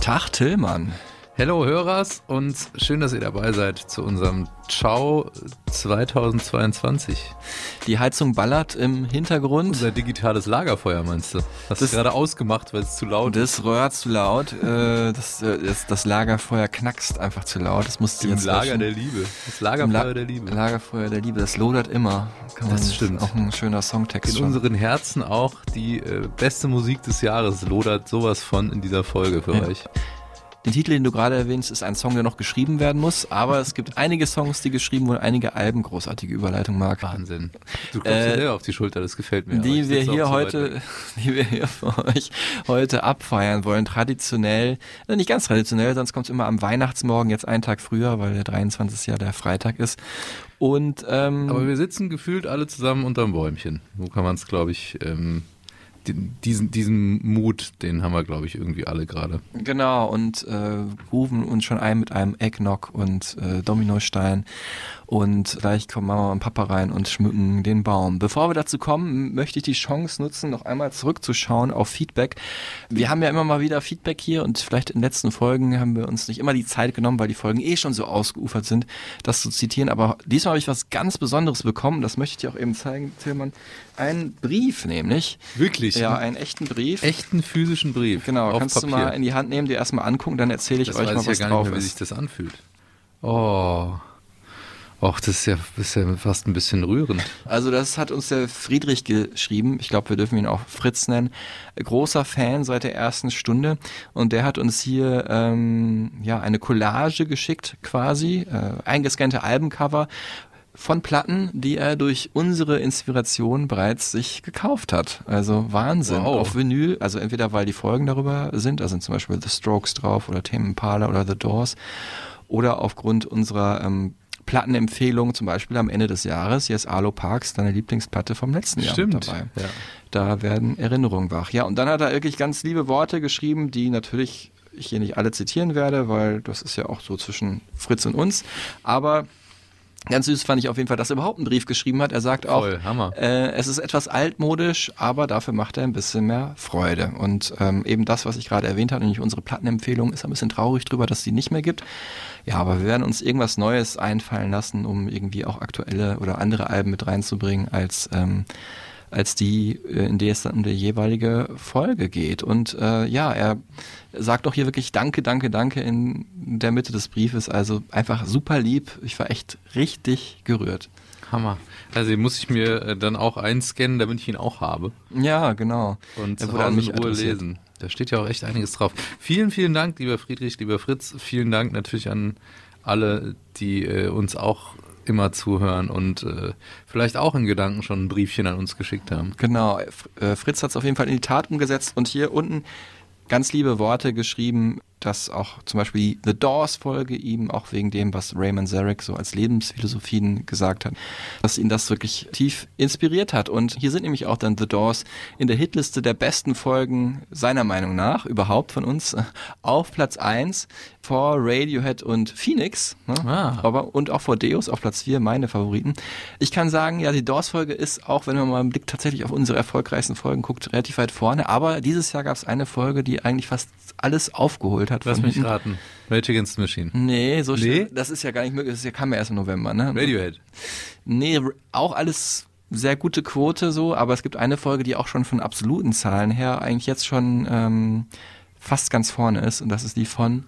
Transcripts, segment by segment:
Tag Tillmann. Hello Hörers und schön, dass ihr dabei seid zu unserem Ciao 2022. Die Heizung ballert im Hintergrund. Unser digitales Lagerfeuer meinst du? Hast du Das- gerade ausgemacht, weil es zu laut ist? Das röhrt zu laut. Äh, das, äh, das, das Lagerfeuer knackst einfach zu laut. Das muss Im jetzt Lager löschen. der Liebe. Das Lagerfeuer La der Liebe. Lagerfeuer der Liebe. Das lodert immer. Kann Das stimmt. Auch ein schöner Songtext. In schon. unseren Herzen auch die äh, beste Musik des Jahres lodert sowas von in dieser Folge für Ja. euch. Den Titel, den du gerade erwähnst, ist ein Song, der noch geschrieben werden muss. Aber es gibt einige Songs, die geschrieben wurden, einige Alben. Großartige Überleitung, Marc. Wahnsinn. Du kommst Äh, ja selber auf die Schulter, das gefällt mir. die wir hier heute, die wir hier für euch heute abfeiern wollen. Traditionell, äh, nicht ganz traditionell, sonst kommt es immer am Weihnachtsmorgen, jetzt einen Tag früher, weil der 23. ja der Freitag ist. Und ähm, Aber wir sitzen gefühlt alle zusammen unterm Bäumchen. So kann man es, glaube ich, ähm, diesen, diesen Mut, den haben wir, glaube ich, irgendwie alle gerade. Genau, und äh, rufen uns schon ein mit einem Eggnog und äh, Dominostein. Und gleich kommen Mama und Papa rein und schmücken den Baum. Bevor wir dazu kommen, möchte ich die Chance nutzen, noch einmal zurückzuschauen auf Feedback. Wir haben ja immer mal wieder Feedback hier und vielleicht in den letzten Folgen haben wir uns nicht immer die Zeit genommen, weil die Folgen eh schon so ausgeufert sind, das zu zitieren. Aber diesmal habe ich was ganz Besonderes bekommen. Das möchte ich dir auch eben zeigen, Tillmann. Einen Brief nämlich. Wirklich? Ja, einen echten Brief. Echten physischen Brief. Genau, kannst Papier. du mal in die Hand nehmen, dir erstmal angucken, dann erzähle ich das euch mal, ich was ja gar nicht drauf mehr, wie sich ist. das anfühlt. Oh. Och, das ist ja, das ist ja fast ein bisschen rührend. Also das hat uns der Friedrich geschrieben, ich glaube, wir dürfen ihn auch Fritz nennen, großer Fan seit der ersten Stunde und der hat uns hier ähm, ja eine Collage geschickt quasi, äh, eingescannte Albencover von Platten, die er durch unsere Inspiration bereits sich gekauft hat. Also Wahnsinn. Wow. Auf Vinyl, also entweder weil die Folgen darüber sind, da sind zum Beispiel The Strokes drauf oder Tame Impala oder The Doors, oder aufgrund unserer ähm, Plattenempfehlung, zum Beispiel am Ende des Jahres, hier ist Arlo Parks, deine Lieblingsplatte vom letzten Jahr mit dabei. Ja. Da werden Erinnerungen wach. Ja, und dann hat er wirklich ganz liebe Worte geschrieben, die natürlich ich hier nicht alle zitieren werde, weil das ist ja auch so zwischen Fritz und uns. Aber ganz süß fand ich auf jeden Fall, dass er überhaupt einen Brief geschrieben hat. Er sagt auch, Voll, äh, es ist etwas altmodisch, aber dafür macht er ein bisschen mehr Freude. Und ähm, eben das, was ich gerade erwähnt habe, nämlich unsere Plattenempfehlung, ist ein bisschen traurig drüber, dass es die nicht mehr gibt. Ja, aber wir werden uns irgendwas Neues einfallen lassen, um irgendwie auch aktuelle oder andere Alben mit reinzubringen, als ähm, als die, äh, in der es dann um die jeweilige Folge geht. Und äh, ja, er sagt auch hier wirklich Danke, Danke, Danke in der Mitte des Briefes. Also einfach super lieb. Ich war echt richtig gerührt. Hammer. Also den muss ich mir äh, dann auch einscannen, damit ich ihn auch habe. Ja, genau. Und zu Hause in Ruhe lesen. Da steht ja auch echt einiges drauf. Vielen, vielen Dank, lieber Friedrich, lieber Fritz. Vielen Dank natürlich an alle, die äh, uns auch immer zuhören und äh, vielleicht auch in Gedanken schon ein Briefchen an uns geschickt haben. Genau, äh, Fritz hat es auf jeden Fall in die Tat umgesetzt und hier unten ganz liebe Worte geschrieben, dass auch zum Beispiel die The Doors-Folge ihm, auch wegen dem, was Raymond Zarek so als Lebensphilosophien gesagt hat, dass ihn das wirklich tief inspiriert hat. Und hier sind nämlich auch dann The Doors in der Hitliste der besten Folgen seiner Meinung nach, überhaupt von uns, äh, auf Platz 1 vor Radiohead und Phoenix, ne? Ah. aber und auch vor Deus auf Platz 4, meine Favoriten. Ich kann sagen, ja, die Doors-Folge ist, auch wenn man mal einen Blick tatsächlich auf unsere erfolgreichsten Folgen guckt, relativ weit vorne. Aber dieses Jahr gab es eine Folge, die eigentlich fast alles aufgeholt hat. Lass mich hinten. raten. Rage Against the Machine. Nee, so schnell. Nee? Das ist ja gar nicht möglich. Das ja- kam ja erst im November, ne? Radiohead. Nee, auch alles sehr gute Quote so, aber es gibt eine Folge, die auch schon von absoluten Zahlen her eigentlich jetzt schon ähm, fast ganz vorne ist und das ist die von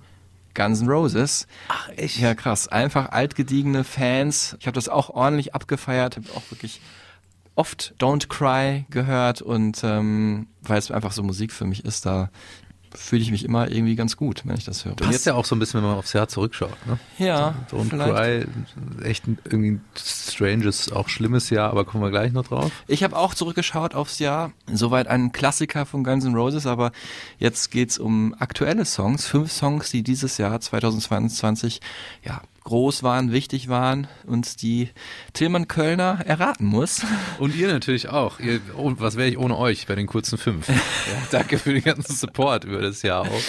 Guns N' Roses. Ach echt? Ja krass, einfach altgediegene Fans. Ich habe das auch ordentlich abgefeiert, habe auch wirklich oft Don't Cry gehört und ähm, weil es einfach so Musik für mich ist, da fühle ich mich immer irgendwie ganz gut, wenn ich das höre. Passt ja auch so ein bisschen, wenn man aufs Jahr zurückschaut. Ne? ja, So ein. Cry, echt ein, irgendwie ein stranges, auch schlimmes Jahr, aber kommen wir gleich noch drauf. Ich habe auch zurückgeschaut aufs Jahr. Soweit ein Klassiker von Guns N' Roses, aber jetzt geht's um aktuelle Songs. Fünf Songs, die dieses Jahr 2022 ja, groß waren, wichtig waren und die Tillmann Kölner erraten muss. Und ihr natürlich auch. Ihr, oh, was wäre ich ohne euch bei den kurzen fünf? ja, danke für den ganzen Support über das Jahr auch.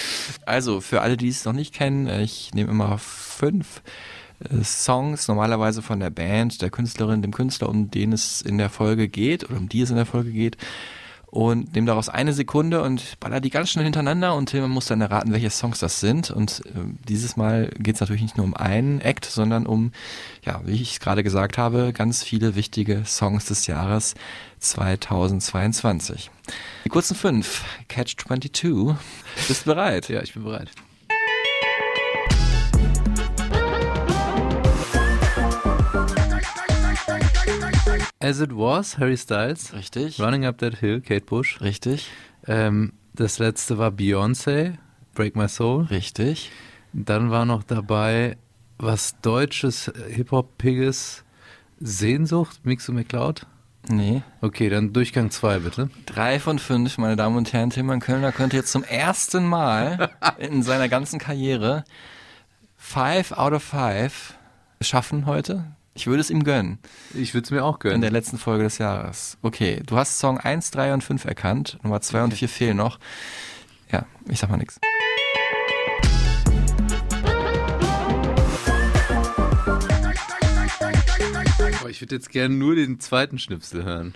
Also für alle, die es noch nicht kennen, ich nehme immer fünf äh, Songs, normalerweise von der Band, der Künstlerin, dem Künstler, um den es in der Folge geht oder um die es in der Folge geht und nehme daraus eine Sekunde und baller die ganz schnell hintereinander und Tilman muss dann erraten, welche Songs das sind. Und äh, dieses Mal geht es natürlich nicht nur um einen Act, sondern um, ja, wie ich es gerade gesagt habe, ganz viele wichtige Songs des Jahres 2022. Die kurzen fünf, Catch 22. Bist du bereit? Ja, ich bin bereit. As It Was, Harry Styles. Richtig. Running Up That Hill, Kate Bush. Richtig. Ähm, das letzte war Beyoncé, Break My Soul. Richtig. Dann war noch dabei was Deutsches, Hip-Hop-Piges, Sehnsucht, Mixo McCloud. Nee. Okay, dann Durchgang 2 bitte. Drei von fünf, meine Damen und Herren. Tilman Kölner könnte jetzt zum ersten Mal in seiner ganzen Karriere five out of five schaffen heute. Ich würde es ihm gönnen. Ich würde es mir auch In gönnen. der letzten Folge des Jahres. Okay, du hast Song 1, 3 und 5 erkannt. Nummer 2 und 4 fehlen noch. Ja, ich sag mal nichts. Ich würde jetzt gerne nur den zweiten Schnipsel hören.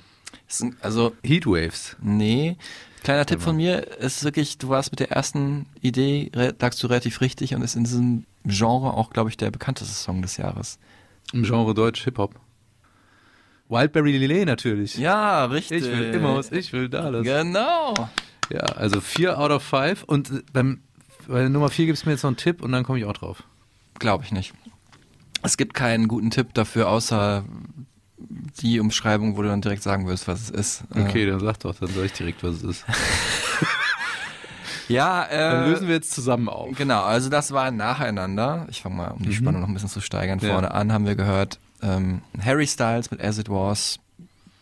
Also, Heatwaves. nee. Kleiner Tipp von mir ist wirklich, du warst mit der ersten Idee, lagst du relativ richtig und ist in diesem Genre auch, glaube ich, der bekannteste Song des Jahres. Im Genre Deutsch Hip-Hop. Wildberry Lillet natürlich. Ja, richtig. Ich will immer was, ich will da das. Genau. Ja, also 4 out of 5 und äh, beim, bei Nummer 4 gibst du mir jetzt noch einen Tipp und dann komme ich auch drauf. Glaube ich nicht. Es gibt keinen guten Tipp dafür, außer die Umschreibung, wo du dann direkt sagen wirst, was es ist. Okay, dann sag doch, dann sag ich direkt, was es ist. Ja, äh, Dann lösen wir jetzt zusammen auf. Genau, also das war nacheinander. Ich fange mal, um die Spannung noch ein bisschen zu steigern, Ja. vorne an, haben wir gehört ähm, Harry Styles mit As It Was,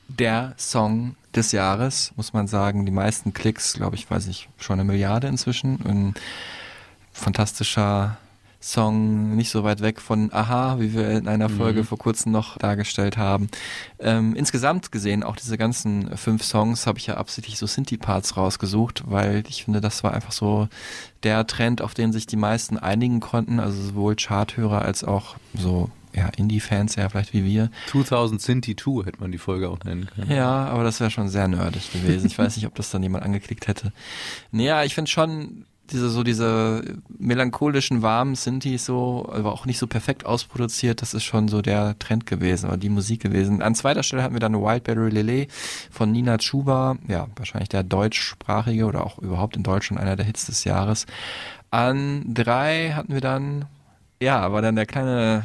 der Song des Jahres, muss man sagen. Die meisten Klicks, glaube ich, weiß ich, schon eine Milliarde inzwischen. Ein fantastischer Song, nicht so weit weg von Aha, wie wir in einer Folge vor kurzem noch dargestellt haben. Ähm, insgesamt gesehen, auch diese ganzen fünf Songs habe ich ja absichtlich so Sinti-Parts rausgesucht, weil ich finde, das war einfach so der Trend, auf den sich die meisten einigen konnten, also sowohl Charthörer als auch so ja, Indie-Fans, ja, vielleicht wie wir. 2000 Sinti 2 hätte man die Folge auch nennen können. Ja, aber das wäre schon sehr nerdig gewesen. Ich weiß nicht, ob das dann jemand angeklickt hätte. Naja, ich finde schon diese so diese melancholischen warmen Synthes so, aber auch nicht so perfekt ausproduziert. Das ist schon so der Trend gewesen oder die Musik gewesen. An zweiter Stelle hatten wir dann Wildberry Lillet von Nina Chuba, ja wahrscheinlich der deutschsprachige oder auch überhaupt in Deutschland einer der Hits des Jahres. An drei hatten wir dann ja, war dann der kleine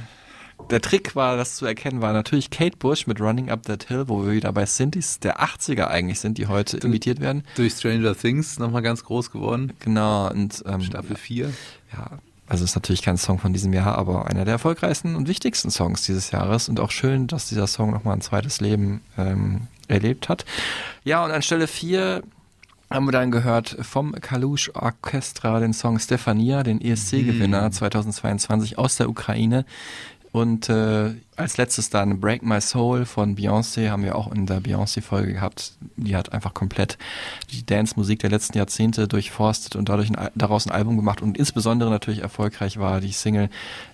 der Trick war, das zu erkennen, war natürlich Kate Bush mit Running Up That Hill, wo wir wieder bei Synthes der 80er eigentlich sind, die heute imitiert werden. Durch Stranger Things nochmal ganz groß geworden. Genau, und ähm, Staffel 4. ja, also ist natürlich kein Song von diesem Jahr, aber einer der erfolgreichsten und wichtigsten Songs dieses Jahres und auch schön, dass dieser Song nochmal ein zweites Leben ähm, erlebt hat. Ja, und an Stelle 4 haben wir dann gehört vom Kalush Orchestra den Song Stefania, den ESC-Gewinner 2022 aus der Ukraine. Und äh, als letztes dann Break My Soul von Beyoncé haben wir auch in der Beyoncé-Folge gehabt. Die hat einfach komplett die Dance-Musik der letzten Jahrzehnte durchforstet und dadurch ein, daraus ein Album gemacht und insbesondere natürlich erfolgreich war die Single,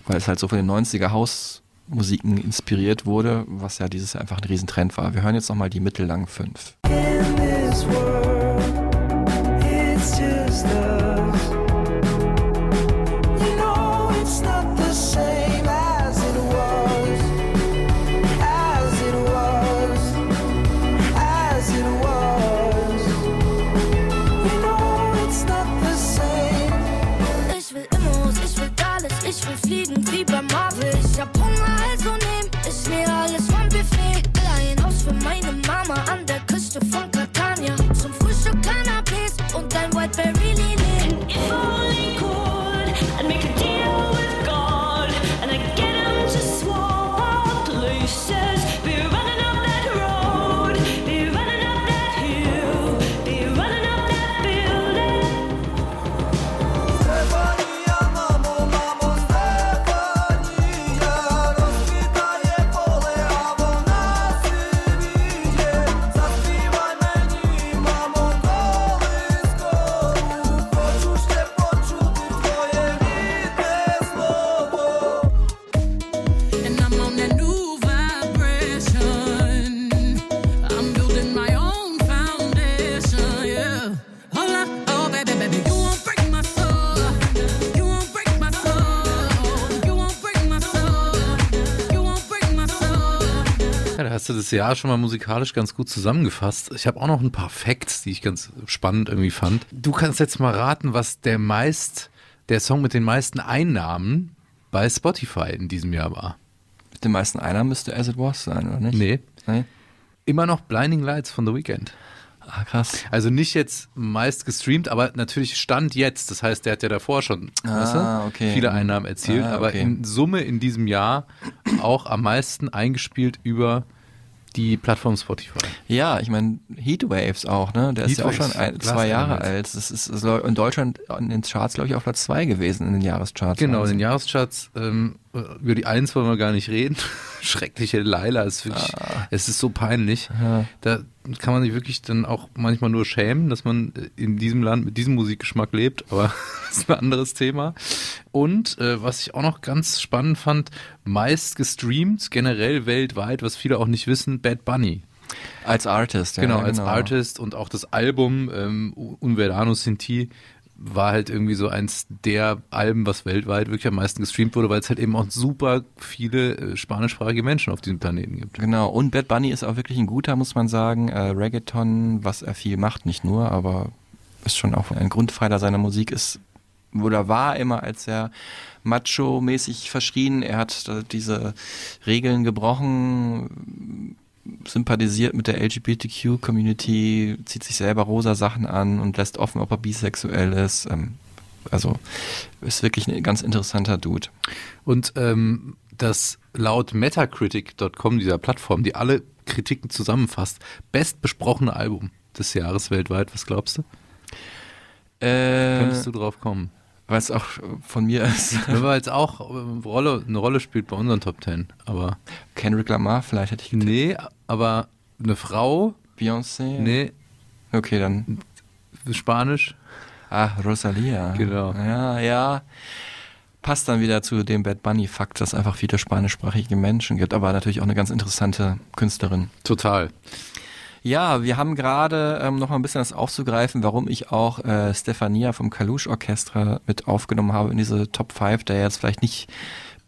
weil es halt so von den 90er Hausmusiken inspiriert wurde, was ja dieses Jahr einfach ein Riesentrend war. Wir hören jetzt nochmal die mittellangen fünf. Ich hast du das Jahr schon mal musikalisch ganz gut zusammengefasst. Ich habe auch noch ein paar Facts, die ich ganz spannend irgendwie fand. Du kannst jetzt mal raten, was der meist, der Song mit den meisten Einnahmen bei Spotify in diesem Jahr war. Mit den meisten Einnahmen müsste As It Was sein, oder nicht? Nee. Nee? Immer noch Blinding Lights von The Weeknd. Ah, krass. Also nicht jetzt meist gestreamt, aber natürlich Stand jetzt. Das heißt, der hat ja davor schon Ah, okay. viele Einnahmen erzielt, Ah, aber okay. in Summe in diesem Jahr auch am meisten eingespielt über die Plattform Spotify. Ja, ich meine, Heatwaves auch, ne? Der ist ja auch Heatwaves, schon ein, zwei Jahre alt. Das ist, ist in Deutschland in den Charts, glaube ich, auf Platz zwei gewesen, in den Jahrescharts. Genau, in Also, den Jahrescharts, ähm, über die Eins wollen wir gar nicht reden. Schreckliche Laila ist wirklich, es ist so peinlich. Da kann man sich wirklich dann auch manchmal nur schämen, dass man in diesem Land mit diesem Musikgeschmack lebt, aber das ist ein anderes Thema. Und äh, was ich auch noch ganz spannend fand, meist gestreamt, generell weltweit, was viele auch nicht wissen, Bad Bunny. Als Artist, ja. genau, als Artist und auch das Album ähm, Un Verano Sinti war halt irgendwie so eins der Alben, was weltweit wirklich am meisten gestreamt wurde, weil es halt eben auch super viele äh, spanischsprachige Menschen auf diesem Planeten gibt. Genau, und Bad Bunny ist auch wirklich ein guter, muss man sagen. Äh, Reggaeton, was er viel macht, nicht nur, aber ist schon auch ein Grundpfeiler seiner Musik, ist oder war immer als sehr macho-mäßig verschrien. Er hat äh, diese Regeln gebrochen, sympathisiert mit der LGBTQ-Community, zieht sich selber rosa Sachen an und lässt offen, ob er bisexuell ist. Ähm, also ist wirklich ein ganz interessanter Dude. Und ähm, das laut Metacritic.com, dieser Plattform, die alle Kritiken zusammenfasst, bestbesprochene Album des Jahres weltweit, was glaubst du? Äh, Könntest du drauf kommen? was auch von mir ist. Wir jetzt auch äh, Rolle, eine Rolle spielt bei unseren Top Ten, aber Kendrick Lamar, vielleicht hätte ich getippt. nee, aber eine Frau, Beyoncé? nee, Okay, dann. Spanisch, Ah, Rosalia. Genau. Ja, ja. Passt dann wieder zu dem Bad Bunny-Fakt, dass es einfach viele spanischsprachige Menschen gibt, aber natürlich auch eine ganz interessante Künstlerin. total. Ja, wir haben gerade ähm, noch mal ein bisschen das aufzugreifen, warum ich auch äh, Stefania vom Kalush Orchestra mit aufgenommen habe in diese Top 5, der jetzt vielleicht nicht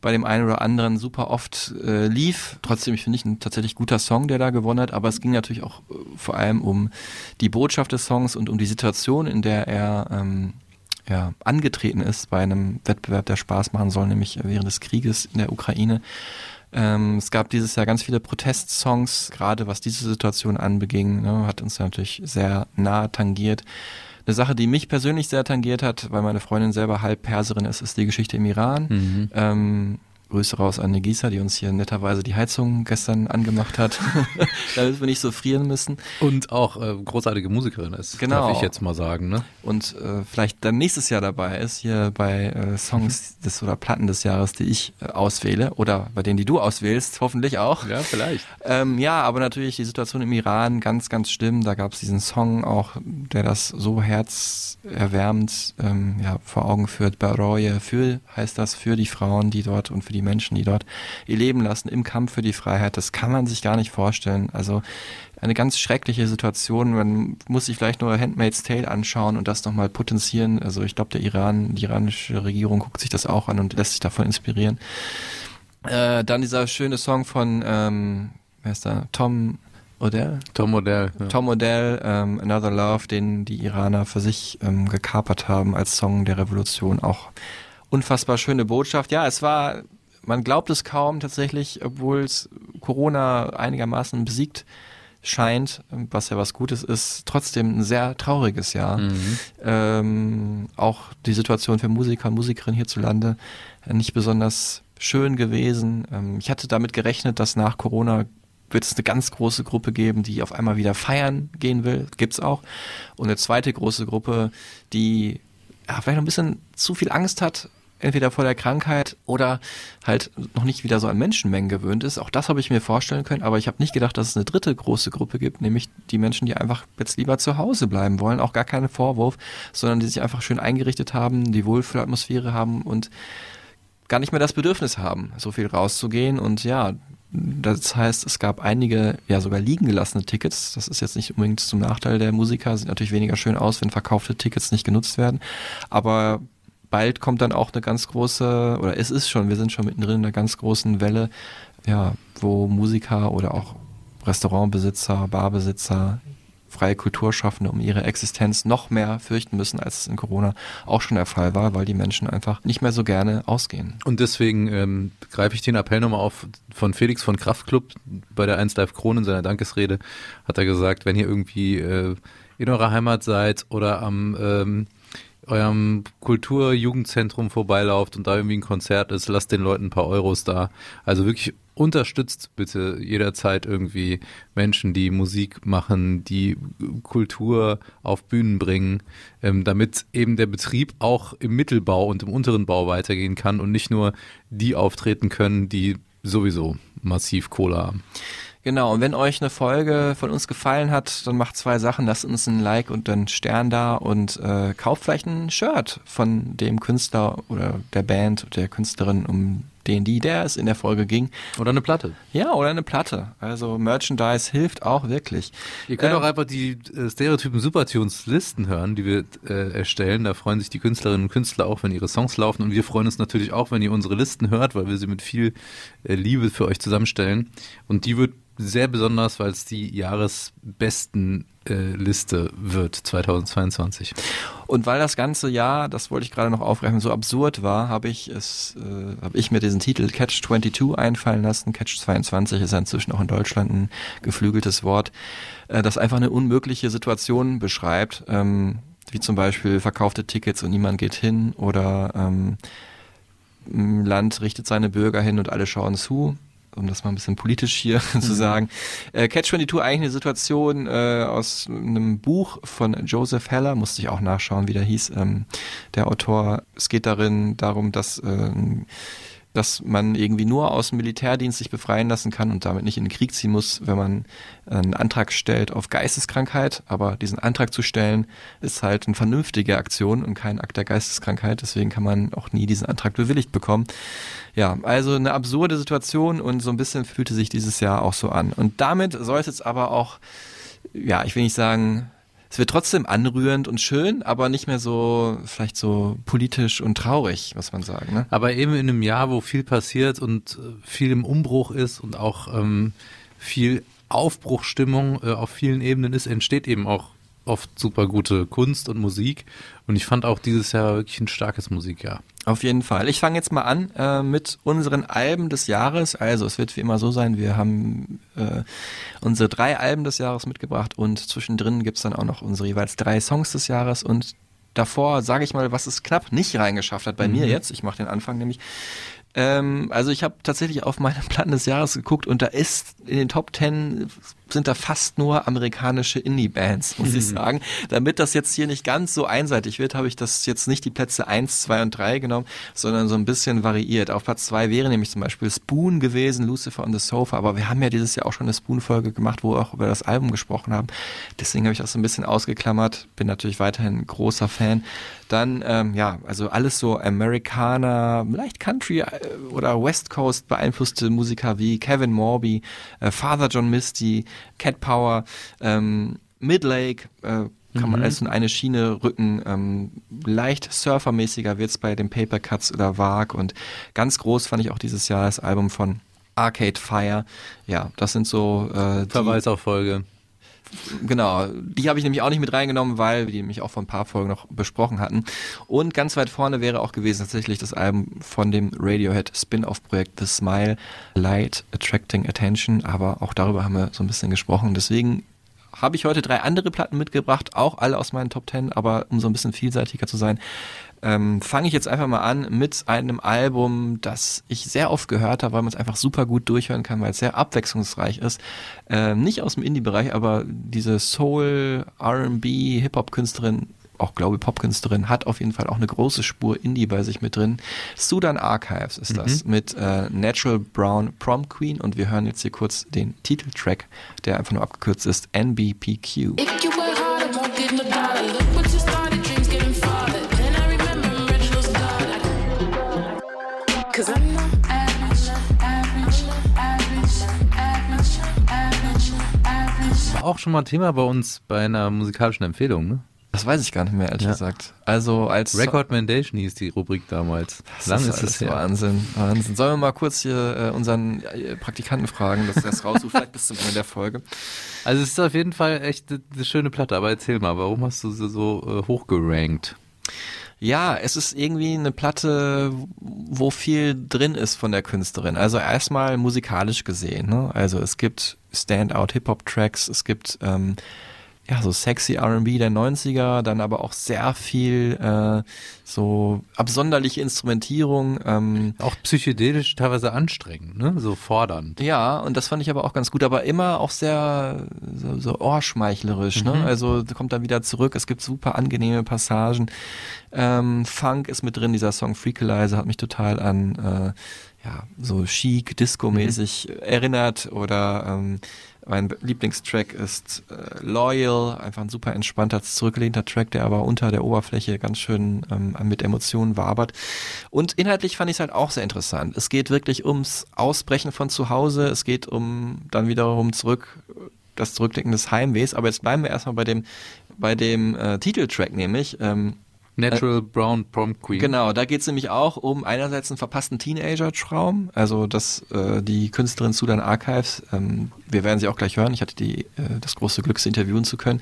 bei dem einen oder anderen super oft äh, lief. Trotzdem, ich finde ich ein tatsächlich guter Song, der da gewonnen hat, aber es ging natürlich auch äh, vor allem um die Botschaft des Songs und um die Situation, in der er ähm, ja, angetreten ist bei einem Wettbewerb, der Spaß machen soll, nämlich während des Krieges in der Ukraine. Ähm, es gab dieses Jahr ganz viele Protestsongs, gerade was diese Situation anbeging, ne, hat uns natürlich sehr nah tangiert. Eine Sache, die mich persönlich sehr tangiert hat, weil meine Freundin selber halb Perserin ist, ist die Geschichte im Iran. Ähm, Grüße raus an Negisa, die uns hier netterweise die Heizung gestern angemacht hat, damit wir nicht so frieren müssen. Und auch äh, großartige Musikerin ist, Genau. darf ich jetzt mal sagen. Ne? und äh, vielleicht dann nächstes Jahr dabei ist, hier bei äh, Songs des oder Platten des Jahres, die ich äh, auswähle oder bei denen, die du auswählst, hoffentlich auch. Ja, vielleicht. Ähm, ja, aber natürlich die Situation im Iran ganz, ganz schlimm. Da gab es diesen Song auch, der das so herzerwärmend ähm, ja, vor Augen führt. Baroye, für heißt das, für die Frauen, die dort und für die Menschen, die dort ihr Leben lassen im Kampf für die Freiheit. Das kann man sich gar nicht vorstellen. Also eine ganz schreckliche Situation. Man muss sich vielleicht nur Handmaid's Tale anschauen und das nochmal potenzieren. Also ich glaube, der Iran, die iranische Regierung guckt sich das auch an und lässt sich davon inspirieren. Äh, dann dieser schöne Song von, ähm, wer ist da? Tom Odell? Tom Modell. Ja. Tom Odell, ähm, Another Love, den die Iraner für sich ähm, gekapert haben als Song der Revolution. Auch unfassbar schöne Botschaft. Ja, es war, man glaubt es kaum tatsächlich, obwohl es Corona einigermaßen besiegt scheint, was ja was Gutes ist, trotzdem ein sehr trauriges Jahr. Ähm, auch die Situation für Musiker und Musikerinnen hierzulande nicht besonders schön gewesen. Ähm, ich hatte damit gerechnet, dass nach Corona wird es eine ganz große Gruppe geben, die auf einmal wieder feiern gehen will. Gibt's auch. Und eine zweite große Gruppe, die ja, vielleicht noch ein bisschen zu viel Angst hat, entweder vor der Krankheit oder halt noch nicht wieder so an Menschenmengen gewöhnt ist. Auch das habe ich mir vorstellen können, aber ich habe nicht gedacht, dass es eine dritte große Gruppe gibt, nämlich die Menschen, die einfach jetzt lieber zu Hause bleiben wollen, auch gar keinen Vorwurf, sondern die sich einfach schön eingerichtet haben, die Wohlfühlatmosphäre haben und gar nicht mehr das Bedürfnis haben, so viel rauszugehen und ja, das heißt, es gab einige, ja sogar liegen gelassene Tickets. Das ist jetzt nicht unbedingt zum Nachteil der Musiker. Sieht natürlich weniger schön aus, wenn verkaufte Tickets nicht genutzt werden. Aber bald kommt dann auch eine ganz große, oder es ist schon, wir sind schon mittendrin in einer ganz großen Welle, ja, wo Musiker oder auch Restaurantbesitzer, Barbesitzer, freie Kulturschaffende um ihre Existenz noch mehr fürchten müssen, als es in Corona auch schon der Fall war, weil die Menschen einfach nicht mehr so gerne ausgehen. Und deswegen ähm, greife ich den Appell nochmal auf von Felix von Kraftklub bei der 1 Live Krone in seiner Dankesrede hat er gesagt, wenn ihr irgendwie äh, in eurer Heimat seid oder am ähm, eurem Kulturjugendzentrum vorbeilauft und da irgendwie ein Konzert ist, lasst den Leuten ein paar Euros da. Also wirklich unterstützt bitte jederzeit irgendwie Menschen, die Musik machen, die Kultur auf Bühnen bringen, ähm, damit eben der Betrieb auch im Mittelbau und im unteren Bau weitergehen kann und nicht nur die auftreten können, die sowieso massiv Kohle haben. Genau, und wenn euch eine Folge von uns gefallen hat, dann macht zwei Sachen. Lasst uns ein Like und einen Stern da und äh, kauft vielleicht ein Shirt von dem Künstler oder der Band, der Künstlerin, um den die der es in der Folge ging. Oder eine Platte. Ja, oder eine Platte. Also Merchandise hilft auch wirklich. Ihr könnt Ähm, auch einfach die äh, Stereotypen Supertunes Listen hören, die wir äh, erstellen. Da freuen sich die Künstlerinnen und Künstler auch, wenn ihre Songs laufen. Und wir freuen uns natürlich auch, wenn ihr unsere Listen hört, weil wir sie mit viel äh, Liebe für euch zusammenstellen. Und die wird sehr besonders, weil es die Jahresbesten äh, wird 2022. Und weil das ganze Jahr, das wollte ich gerade noch aufgreifen, so absurd war, habe ich es, äh, habe ich mir diesen Titel Catch 22 einfallen lassen. Catch 22 ist inzwischen auch in Deutschland ein geflügeltes Wort, äh, das einfach eine unmögliche Situation beschreibt, ähm, wie zum Beispiel verkaufte Tickets und niemand geht hin oder ähm, Land richtet seine Bürger hin und alle schauen zu um das mal ein bisschen politisch hier zu sagen. Äh, Catch 22 eigentlich eine Situation äh, aus einem Buch von Joseph Heller, musste ich auch nachschauen, wie der hieß, ähm, der Autor. Es geht darin darum, dass ähm, dass man irgendwie nur aus dem Militärdienst sich befreien lassen kann und damit nicht in den Krieg ziehen muss, wenn man einen Antrag stellt auf Geisteskrankheit. Aber diesen Antrag zu stellen, ist halt eine vernünftige Aktion und kein Akt der Geisteskrankheit. Deswegen kann man auch nie diesen Antrag bewilligt bekommen. Ja, also eine absurde Situation und so ein bisschen fühlte sich dieses Jahr auch so an. Und damit soll es jetzt aber auch, ja, ich will nicht sagen, es wird trotzdem anrührend und schön, aber nicht mehr so, vielleicht so politisch und traurig, muss man sagen. Ne? Aber eben in einem Jahr, wo viel passiert und äh, viel im Umbruch ist und auch ähm, viel Aufbruchstimmung äh, auf vielen Ebenen ist, entsteht eben auch oft super gute Kunst und Musik. Und ich fand auch dieses Jahr wirklich ein starkes Musikjahr. Auf jeden Fall. Ich fange jetzt mal an äh, mit unseren Alben des Jahres. Also es wird wie immer so sein, wir haben äh, unsere drei Alben des Jahres mitgebracht und zwischendrin gibt's dann auch noch unsere jeweils drei Songs des Jahres und davor sage ich mal, was es knapp nicht reingeschafft hat bei mir jetzt. Ich mache den Anfang nämlich. Ähm, also ich habe tatsächlich auf meine Platten des Jahres geguckt und da ist in den Top Ten sind da fast nur amerikanische Indie-Bands, muss ich sagen. Damit das jetzt hier nicht ganz so einseitig wird, habe ich das jetzt nicht die Plätze 1, 2 und 3 genommen, sondern so ein bisschen variiert. Auf Platz 2 wäre nämlich zum Beispiel Spoon gewesen, Lucifer on the Sofa, aber wir haben ja dieses Jahr auch schon eine Spoon-Folge gemacht, wo wir auch über das Album gesprochen haben. Deswegen habe ich das so ein bisschen ausgeklammert, bin natürlich weiterhin großer Fan. Dann, ähm, ja, also alles so Amerikaner, leicht Country äh, oder West Coast beeinflusste Musiker wie Kevin Morby, äh, Father John Misty, Cat Power, ähm, Midlake, äh, kann man alles in eine Schiene rücken. Ähm, leicht surfermäßiger wird's bei den Paper Cuts oder Varg und ganz groß fand ich auch dieses Jahr das Album von Arcade Fire. Ja, das sind so äh, Verweis auf Folge. Genau, die habe ich nämlich auch nicht mit reingenommen, weil wir die nämlich auch vor ein paar Folgen noch besprochen hatten. Und ganz weit vorne wäre auch gewesen tatsächlich das Album von dem Radiohead Spin-off-Projekt The Smile, Light Attracting Attention. Aber auch darüber haben wir so ein bisschen gesprochen. Deswegen habe ich heute drei andere Platten mitgebracht, auch alle aus meinen Top Ten, aber um so ein bisschen vielseitiger zu sein, ähm, fange ich jetzt einfach mal an mit einem Album, das ich sehr oft gehört habe, weil man es einfach super gut durchhören kann, weil es sehr abwechslungsreich ist. Ähm, nicht aus dem Indie-Bereich, aber diese Soul, R&B, Hip-Hop-Künstlerin, auch glaube Pop-Künstlerin, hat auf jeden Fall auch eine große Spur Indie bei sich mit drin. Sudan Archives ist das mit äh, Natural Brown Prom Queen und wir hören jetzt hier kurz den Titeltrack, der einfach nur abgekürzt ist NBPQ. Auch schon mal Thema bei uns bei einer musikalischen Empfehlung, ne? Das weiß ich gar nicht mehr, ehrlich Ja. gesagt. Also als Record Mandation hieß die Rubrik damals. Das Lang ist, es her. Wahnsinn, Wahnsinn. Sollen wir mal kurz hier äh, unseren äh, Praktikanten fragen, dass er es raussucht, vielleicht bis zum Ende der Folge. Also es ist auf jeden Fall echt eine eine schöne Platte, aber erzähl mal, warum hast du sie so äh, hochgerankt? Ja, es ist irgendwie eine Platte, wo viel drin ist von der Künstlerin. Also erstmal musikalisch gesehen. Ne? Also es gibt Standout-Hip-Hop-Tracks, es gibt ähm, ja so sexy R&B der 90er, dann aber auch sehr viel äh, so absonderliche Instrumentierung. Ähm, Auch psychedelisch teilweise anstrengend, ne? So fordernd. Ja, und das fand ich aber auch ganz gut, aber immer auch sehr so, so ohrschmeichlerisch. Ne? Also kommt dann wieder zurück. Es gibt super angenehme Passagen. Ähm, Funk ist mit drin. Dieser Song Freakalizer hat mich total an äh, ja so chic, disco-mäßig erinnert. Oder ähm, mein Lieblingstrack ist äh, Loyal, einfach ein super entspannter, zurückgelehnter Track, der aber unter der Oberfläche ganz schön ähm, mit Emotionen wabert. Und inhaltlich fand ich es halt auch sehr interessant. Es geht wirklich ums Ausbrechen von zu Hause, es geht um dann wiederum zurück das Zurückdenken des Heimwehs. Aber jetzt bleiben wir erstmal bei dem, bei dem äh, Titeltrack nämlich. Ähm, Natural Brown Prom Queen. Genau, da geht es nämlich auch um einerseits einen verpassten Teenager-Traum, also dass äh, die Künstlerin Sudan Archives, ähm, wir werden sie auch gleich hören, ich hatte die, äh, das große Glück, sie interviewen zu können,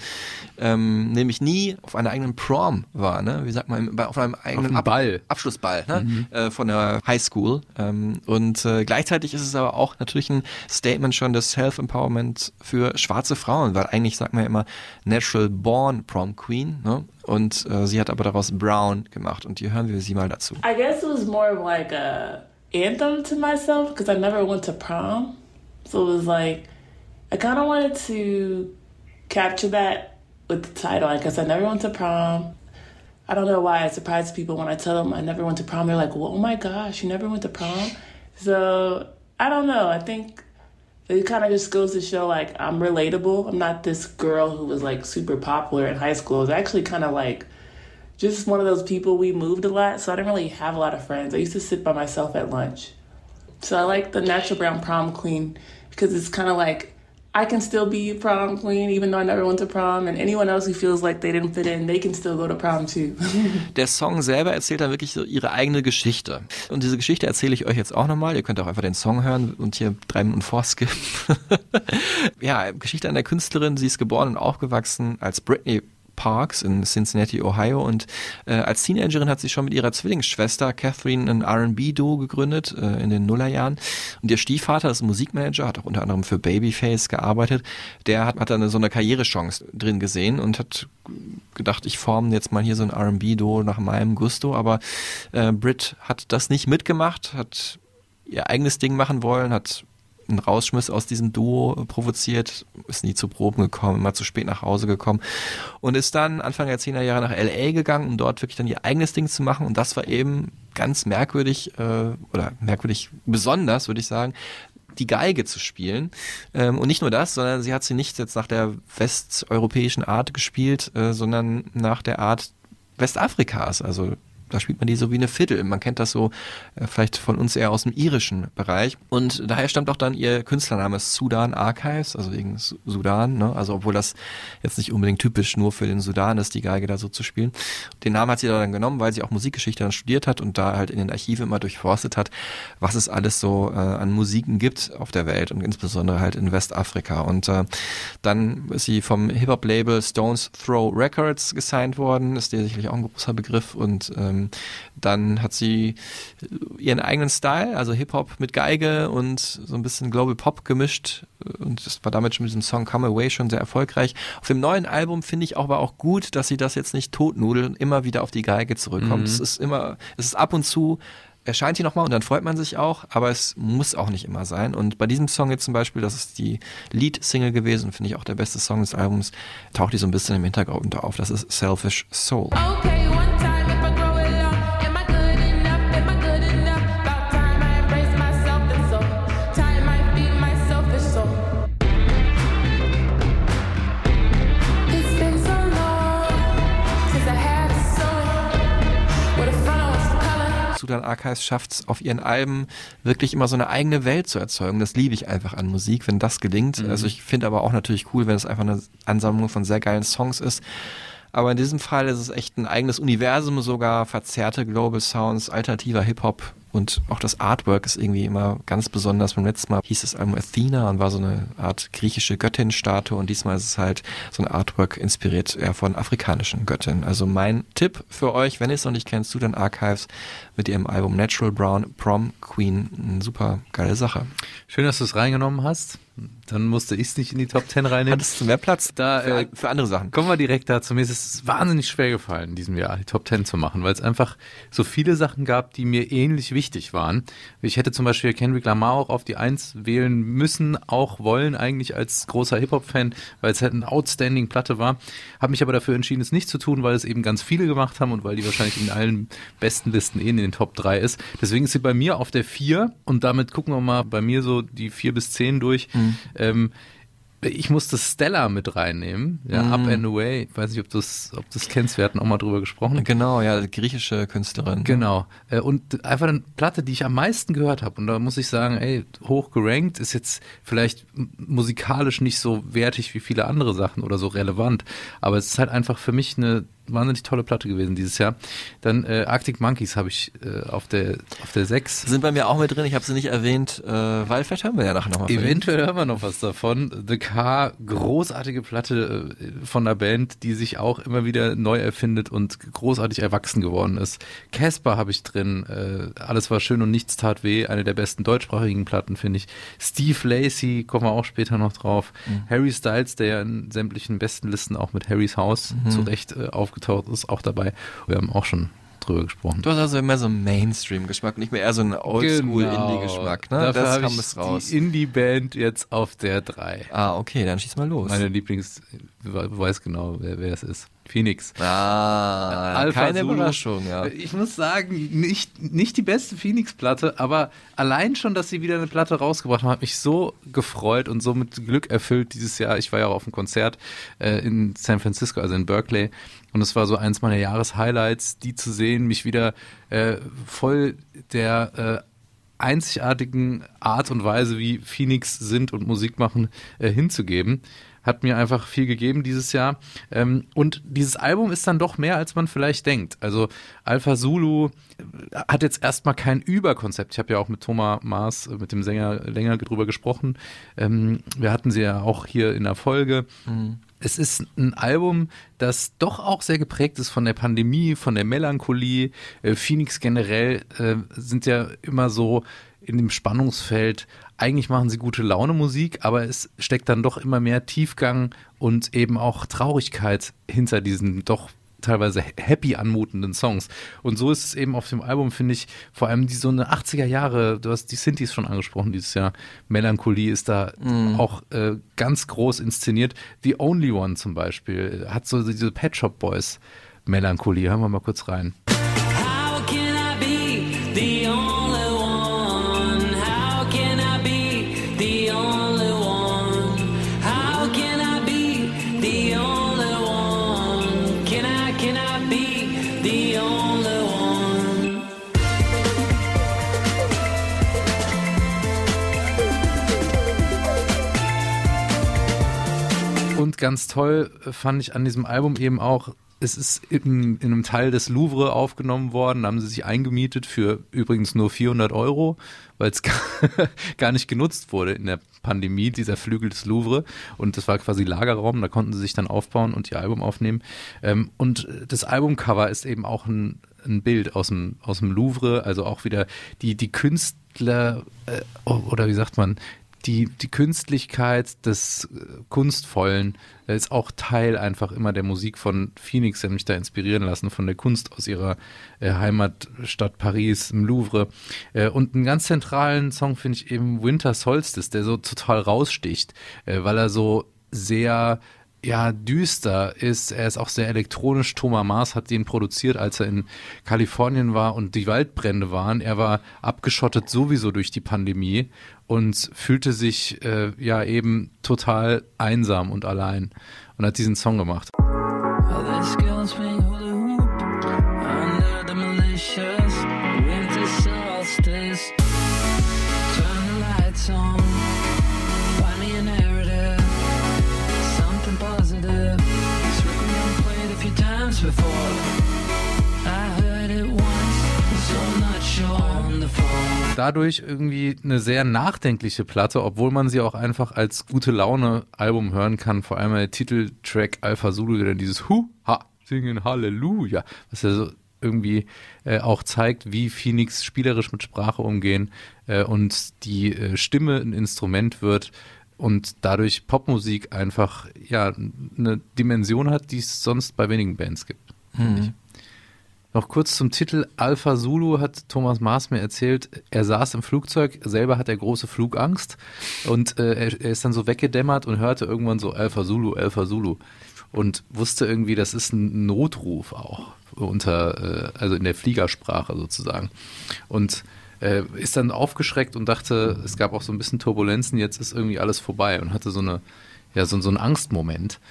ähm, nämlich nie auf einer eigenen Prom war, ne? wie sagt man, auf einem eigenen einem Ball. Abschlussball ne? äh, von der Highschool. Ähm, und äh, gleichzeitig ist es aber auch natürlich ein Statement schon des Self-Empowerment für schwarze Frauen, weil eigentlich sagt man ja immer Natural Born Prom Queen. Ne? Und äh, sie hat aber daraus Brown gemacht. Und hier hören wir sie mal dazu. I guess it was more like a anthem to myself because I never went to prom. So it was like I kind of wanted to capture that with the title. I guess I never went to prom. I don't know why I surprise people when I tell them I never went to prom. They're like, well, "Oh my gosh, you never went to prom?" So I don't know. I think it kind of just goes to show like I'm relatable. I'm not this girl who was like super popular in high school. I was actually kind of like just one of those people we moved a lot, so I didn't really have a lot of friends. I used to sit by myself at lunch. So I like the natural brown prom queen because it's kind of like I can still be prom queen even though I never went to prom, and anyone else who feels like they didn't fit in, they can still go to prom too. Der Song selber erzählt dann wirklich so ihre eigene Geschichte. Und diese Geschichte erzähle ich euch jetzt auch nochmal. Ihr könnt auch einfach den Song hören und hier drei Minuten vorskippen. ja, Geschichte der Künstlerin. Sie ist geboren und aufgewachsen als Britney Parks in Cincinnati, Ohio. Und äh, als Teenagerin hat sie schon mit ihrer Zwillingsschwester Catherine ein R&B-Duo gegründet äh, in den Nullerjahren. Und ihr Stiefvater ist Musikmanager, hat auch unter anderem für Babyface gearbeitet. Der hat, hat dann so eine Karrierechance drin gesehen und hat gedacht, ich forme jetzt mal hier so ein R&B-Duo nach meinem Gusto. Aber äh, Brit hat das nicht mitgemacht, hat ihr eigenes Ding machen wollen, hat einen Rausschmiss aus diesem Duo provoziert, ist nie zu Proben gekommen, immer zu spät nach Hause gekommen und ist dann Anfang der 10er Jahre nach LA gegangen, um dort wirklich dann ihr eigenes Ding zu machen und das war eben ganz merkwürdig äh, oder merkwürdig besonders, würde ich sagen, die Geige zu spielen. Ähm, und nicht nur das, sondern sie hat sie nicht jetzt nach der westeuropäischen Art gespielt, äh, sondern nach der Art Westafrikas. Also da spielt man die so wie eine Fiddle. Man kennt das so äh, vielleicht von uns eher aus dem irischen Bereich. Und daher stammt auch dann ihr Künstlername Sudan Archives, also wegen Su- Sudan. Ne? Also obwohl das jetzt nicht unbedingt typisch nur für den Sudan ist, die Geige da so zu spielen. Den Namen hat sie dann genommen, weil sie auch Musikgeschichte dann studiert hat und da halt in den Archiven immer durchforstet hat, was es alles so äh, an Musiken gibt auf der Welt und insbesondere halt in Westafrika. Und äh, dann ist sie vom Hip-Hop-Label Stones Throw Records gesigned worden, ist dir sicherlich auch ein großer Begriff und ähm, dann hat sie ihren eigenen Style, also Hip-Hop mit Geige und so ein bisschen Global Pop gemischt und das war damit schon mit diesem Song Come Away schon sehr erfolgreich. Auf dem neuen Album finde ich aber auch gut, dass sie das jetzt nicht totnudeln und immer wieder auf die Geige zurückkommt. Mhm. Es ist immer, es ist ab und zu erscheint die nochmal und dann freut man sich auch, aber es muss auch nicht immer sein. Und bei diesem Song jetzt zum Beispiel, das ist die Lead-Single gewesen, finde ich auch der beste Song des Albums, taucht die so ein bisschen im Hintergrund auf. Das ist Selfish Soul. Okay, Sudan Archives schafft es auf ihren Alben wirklich immer so eine eigene Welt zu erzeugen. Das liebe ich einfach an Musik, wenn das gelingt. Also ich finde aber auch natürlich cool, wenn es einfach eine Ansammlung von sehr geilen Songs ist. Aber in diesem Fall ist es echt ein eigenes Universum sogar, verzerrte Global Sounds, alternativer Hip-Hop und auch das Artwork ist irgendwie immer ganz besonders. Beim letzten Mal hieß es Album Athena und war so eine Art griechische Göttin-Statue und diesmal ist es halt so ein Artwork inspiriert eher von afrikanischen Göttinnen. Also mein Tipp für euch, wenn ihr es noch nicht kennt, Student Archives mit ihrem Album Natural Brown Prom Queen. Eine super geile Sache. Schön, dass du es reingenommen hast. Dann musste ich es nicht in die Top 10 reinnehmen. Hattest du mehr Platz Da, für, äh, für andere Sachen? Kommen wir direkt dazu. Mir ist es wahnsinnig schwer gefallen, in diesem Jahr die Top 10 zu machen, weil es einfach so viele Sachen gab, die mir ähnlich wichtig waren. Ich hätte zum Beispiel Kendrick Lamar auch auf die 1 wählen müssen, auch wollen eigentlich als großer Hip-Hop-Fan, weil es halt eine outstanding Platte war. Habe mich aber dafür entschieden, es nicht zu tun, weil es eben ganz viele gemacht haben und weil die wahrscheinlich in allen besten Listen eh in den Top 3 ist. Deswegen ist sie bei mir auf der 4 und damit gucken wir mal bei mir so die 4 bis 10 durch. Ähm, ich musste Stella mit reinnehmen, ja, Mhm. Up and Away. Ich weiß nicht, ob du es ob du's kennst, wir hatten auch mal drüber gesprochen. Genau, ja, griechische Künstlerin. Genau. Äh, Und einfach eine Platte, die ich am meisten gehört habe. Und da muss ich sagen, ey, hoch gerankt ist jetzt vielleicht musikalisch nicht so wertig wie viele andere Sachen oder so relevant. Aber es ist halt einfach für mich eine wahnsinnig tolle Platte gewesen dieses Jahr. Dann äh, Arctic Monkeys habe ich äh, auf der auf der 6. Sind bei mir auch mit drin, ich habe sie nicht erwähnt, äh, weil vielleicht hören wir ja nachher nochmal. Eventuell hören wir noch was davon. The Car, großartige Platte äh, von der Band, die sich auch immer wieder neu erfindet und großartig erwachsen geworden ist. Casper habe ich drin. Äh, Alles war schön und nichts tat weh. Eine der besten deutschsprachigen Platten, finde ich. Steve Lacey, kommen wir auch später noch drauf. Harry Styles, der ja in sämtlichen besten Listen auch mit Harrys Haus zu Recht äh, aufgetaucht ist, auch dabei. Wir haben auch schon drüber gesprochen. Du hast also mehr so einen Mainstream-Geschmack, nicht mehr eher so einen Oldschool-Indie-Geschmack, ne? Genau. Dafür das habe kam ich es raus. die Indie-Band jetzt auf der 3. Ah, okay, dann schieß mal los. Meine Lieblings, du weißt genau, wer, wer es ist. Phoenix. ah, Alpha keine Zulu. Überraschung, ja. Ich muss sagen, nicht, nicht die beste Phoenix-Platte, aber allein schon, dass sie wieder eine Platte rausgebracht haben, hat mich so gefreut und so mit Glück erfüllt dieses Jahr. Ich war ja auch auf einem Konzert äh, in San Francisco, also in Berkeley. Und es war so eins meiner Jahreshighlights, die zu sehen, mich wieder äh, voll der äh, einzigartigen Art und Weise, wie Phoenix sind und Musik machen, äh, hinzugeben. Hat mir einfach viel gegeben dieses Jahr. Ähm, und dieses Album ist dann doch mehr, als man vielleicht denkt. Also Alpha Zulu äh, hat jetzt erstmal kein Überkonzept. Ich habe ja auch mit Thomas Maas, äh, mit dem Sänger, länger drüber gesprochen. Ähm, wir hatten sie ja auch hier in der Folge. Es ist ein Album, das doch auch sehr geprägt ist von der Pandemie, von der Melancholie. Äh, Phoenix generell äh, sind ja immer so in dem Spannungsfeld. Eigentlich machen sie gute Laune Musik, aber es steckt dann doch immer mehr Tiefgang und eben auch Traurigkeit hinter diesen doch teilweise happy anmutenden Songs. Und so ist es eben auf dem Album, finde ich, vor allem die so eine 80er Jahre, du hast die Synthes schon angesprochen dieses Jahr, Melancholie ist da auch äh, ganz groß inszeniert. The Only One zum Beispiel hat so diese Pet Shop Boys Melancholie. Hören wir mal kurz rein. Ganz toll äh, fand ich an diesem Album eben auch, es ist in, in einem Teil des Louvre aufgenommen worden, da haben sie sich eingemietet für übrigens nur 400 Euro, weil es gar, gar nicht genutzt wurde in der Pandemie, dieser Flügel des Louvre. Und das war quasi Lagerraum, da konnten sie sich dann aufbauen und ihr Album aufnehmen. Ähm, Und das Albumcover ist eben auch ein, ein Bild aus dem, aus dem Louvre, also auch wieder die, die Künstler, äh, oder wie sagt man, die, die Künstlichkeit des äh, Kunstvollen äh, ist auch Teil einfach immer der Musik von Phoenix, der mich da inspirieren lassen, von der Kunst aus ihrer äh, Heimatstadt Paris, im Louvre. Äh, und einen ganz zentralen Song finde ich eben Winter Solstice, der so total raussticht, äh, weil er so sehr ja, düster ist. Er ist auch sehr elektronisch. Thomas Maas hat den produziert, als er in Kalifornien war und die Waldbrände waren. Er war abgeschottet sowieso durch die Pandemie und fühlte sich äh, ja eben total einsam und allein und hat diesen Song gemacht. Well, dadurch irgendwie eine sehr nachdenkliche Platte, obwohl man sie auch einfach als gute Laune Album hören kann. Vor allem der Titeltrack Alpha Zulu, der dann dieses Hu, Ha, singen Halleluja, was ja so irgendwie äh, auch zeigt, wie Phoenix spielerisch mit Sprache umgehen äh, und die äh, Stimme ein Instrument wird und dadurch Popmusik einfach ja eine Dimension hat, die es sonst bei wenigen Bands gibt. finde ich. Noch kurz zum Titel Alpha Zulu hat Thomas Maas mir erzählt, er saß im Flugzeug, selber hat er große Flugangst und äh, er, ist dann so weggedämmert und hörte irgendwann so Alpha Zulu, Alpha Zulu und wusste irgendwie, das ist ein Notruf auch unter, äh, also in der Fliegersprache sozusagen. Und äh, ist dann aufgeschreckt und dachte, es gab auch so ein bisschen Turbulenzen, jetzt ist irgendwie alles vorbei und hatte so eine, ja, so, so einen Angstmoment.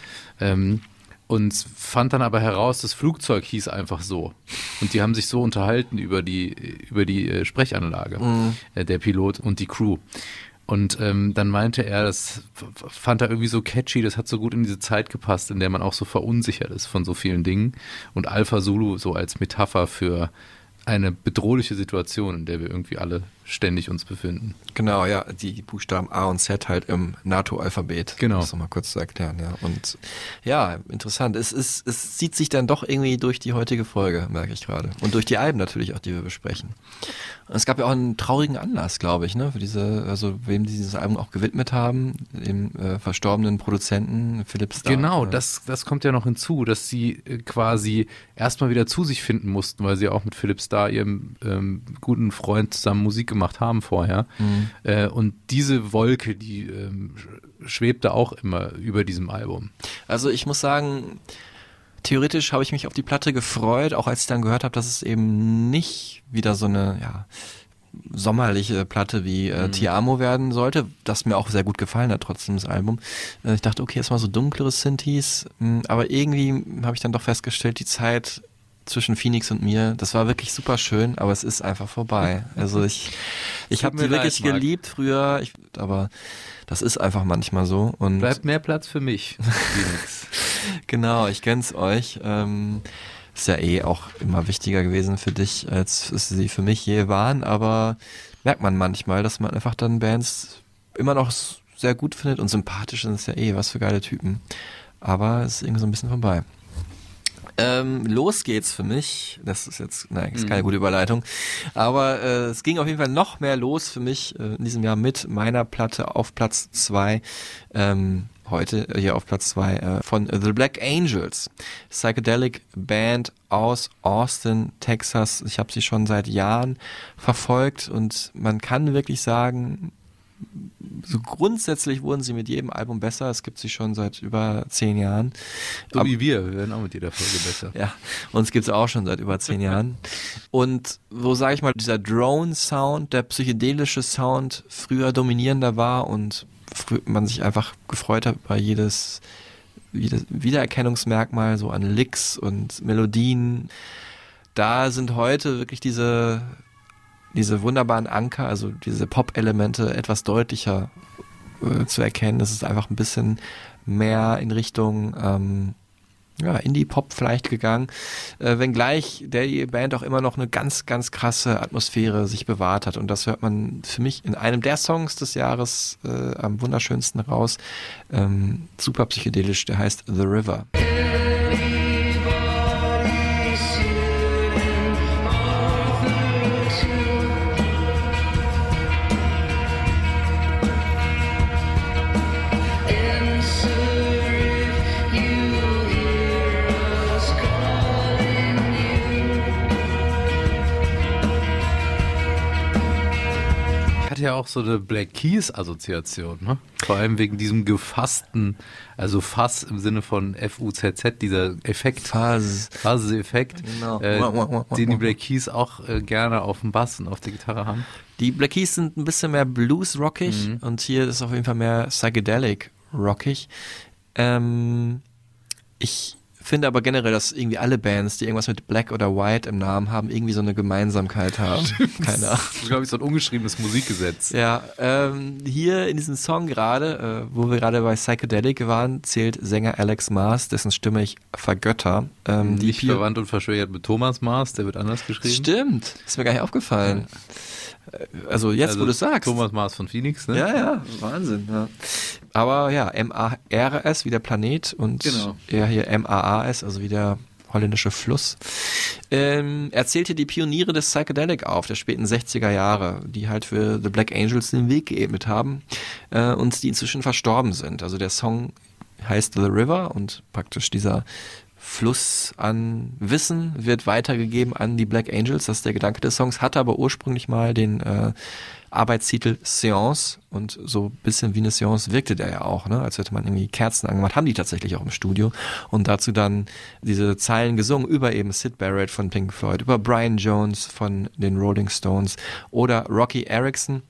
Ähm, und fand dann aber heraus, das Flugzeug hieß einfach so. Und die haben sich so unterhalten über die, über die äh, Sprechanlage, äh, der Pilot und die Crew. Und ähm, dann meinte er, das fand er irgendwie so catchy, das hat so gut in diese Zeit gepasst, in der man auch so verunsichert ist von so vielen Dingen. Und Alpha Zulu so als Metapher für eine bedrohliche Situation, in der wir irgendwie alle ständig uns befinden. Genau, ja, die Buchstaben A und Z halt im NATO-Alphabet. Genau. Das nochmal kurz zu erklären, ja. Und ja, interessant. Es, ist, es zieht sich dann doch irgendwie durch die heutige Folge, merke ich gerade. Und durch die Alben natürlich auch, die wir besprechen. Und es gab ja auch einen traurigen Anlass, glaube ich, ne, für diese, also wem die dieses Album auch gewidmet haben, dem äh, verstorbenen Produzenten Philipp Starr. Genau, das, das kommt ja noch hinzu, dass sie äh, quasi erstmal wieder zu sich finden mussten, weil sie auch mit Philipp Starr, ihrem ähm, guten Freund, zusammen Musik gemacht haben vorher. Mhm. Äh, und diese Wolke, die ähm, sch- schwebte auch immer über diesem Album. Also ich muss sagen, theoretisch habe ich mich auf die Platte gefreut, auch als ich dann gehört habe, dass es eben nicht wieder so eine ja, sommerliche Platte wie äh, Ti Amo werden sollte, das mir auch sehr gut gefallen hat, trotzdem das Album. Äh, ich dachte, okay, erstmal so dunklere Synthes, mh, aber irgendwie habe ich dann doch festgestellt, die Zeit zwischen Phoenix und mir, das war wirklich super schön, aber es ist einfach vorbei. Also ich, ich habe die wirklich leid, geliebt früher, ich, aber das ist einfach manchmal so. Und Bleibt mehr Platz für mich. Phoenix. Genau, ich gönn's euch. Ähm, ist ja eh auch immer wichtiger gewesen für dich, als sie für mich je waren, aber merkt man manchmal, dass man einfach dann Bands immer noch sehr gut findet und sympathisch sind es ja eh, was für geile Typen. Aber es ist irgendwie so ein bisschen vorbei. Ähm, los geht's für mich. Das ist jetzt, nein, ist keine gute Überleitung. Aber äh, es ging auf jeden Fall noch mehr los für mich äh, in diesem Jahr mit meiner Platte auf Platz zwei. Ähm, heute äh, hier auf Platz zwei äh, von The Black Angels. Psychedelic Band aus Austin, Texas. Ich habe sie schon seit Jahren verfolgt und man kann wirklich sagen, so grundsätzlich wurden sie mit jedem Album besser. Es gibt sie schon seit über zehn Jahren. So Ab- wie wir, wir werden auch mit jeder Folge besser. ja, uns gibt's auch schon seit über zehn Jahren. Und wo, sage ich mal, dieser Drone-Sound, der psychedelische Sound früher dominierender war und man sich einfach gefreut hat bei jedes, jedes Wiedererkennungsmerkmal so an Licks und Melodien. Da sind heute wirklich diese, diese wunderbaren Anker, also diese Pop-Elemente etwas deutlicher äh, zu erkennen. Es ist einfach ein bisschen mehr in Richtung ähm, ja, Indie-Pop vielleicht gegangen, äh, wenngleich der Band auch immer noch eine ganz, ganz krasse Atmosphäre sich bewahrt hat. Und das hört man für mich in einem der Songs des Jahres äh, am wunderschönsten raus. Ähm, super psychedelisch, der heißt The River. Ja auch so eine Black Keys Assoziation, ne? Vor allem wegen diesem gefassten, also Fass im Sinne von F-U-Z-Z, dieser Effekt. Phase. Phase-Effekt, Genau. äh, den die. Black Keys auch äh, gerne auf dem Bass und auf der Gitarre haben. Die Black Keys sind ein bisschen mehr blues-rockig und hier ist auf jeden Fall mehr psychedelic-rockig. Ähm, ich finde aber generell, dass irgendwie alle Bands, die irgendwas mit Black oder White im Namen haben, irgendwie so eine Gemeinsamkeit haben. Keine Ahnung. Das ist, glaube ich, so ein ungeschriebenes Musikgesetz. Ja, ähm, hier in diesem Song gerade, äh, wo wir gerade bei Psychedelic waren, zählt Sänger Alex Mars, dessen Stimme ich vergötter. Ähm, die Nicht verwandt und verschwägert mit Thomas Mars, der wird anders geschrieben. Stimmt, ist mir gar nicht aufgefallen. Äh, Also jetzt, Also wo du es sagst. Thomas Mars von Phoenix, ne? Ja, ja, Wahnsinn. Ja. Aber ja, M-A-R-S wie der Planet und Genau. er hier M-A-A-S, also wie der holländische Fluss. Ähm, er die Pioniere des Psychedelic auf, der späten 60er Jahre, die halt für The Black Angels den Weg geebnet haben äh, und die inzwischen verstorben sind. Also der Song heißt The River und praktisch dieser Fluss an Wissen wird weitergegeben an die Black Angels. Das ist der Gedanke des Songs, hatte aber ursprünglich mal den äh, Arbeitstitel Seance und so ein bisschen wie eine Seance wirkte der ja auch, ne? als hätte man irgendwie Kerzen angemacht, haben die tatsächlich auch im Studio und dazu dann diese Zeilen gesungen über eben Sid Barrett von Pink Floyd, über Brian Jones von den Rolling Stones oder Rocky Erickson,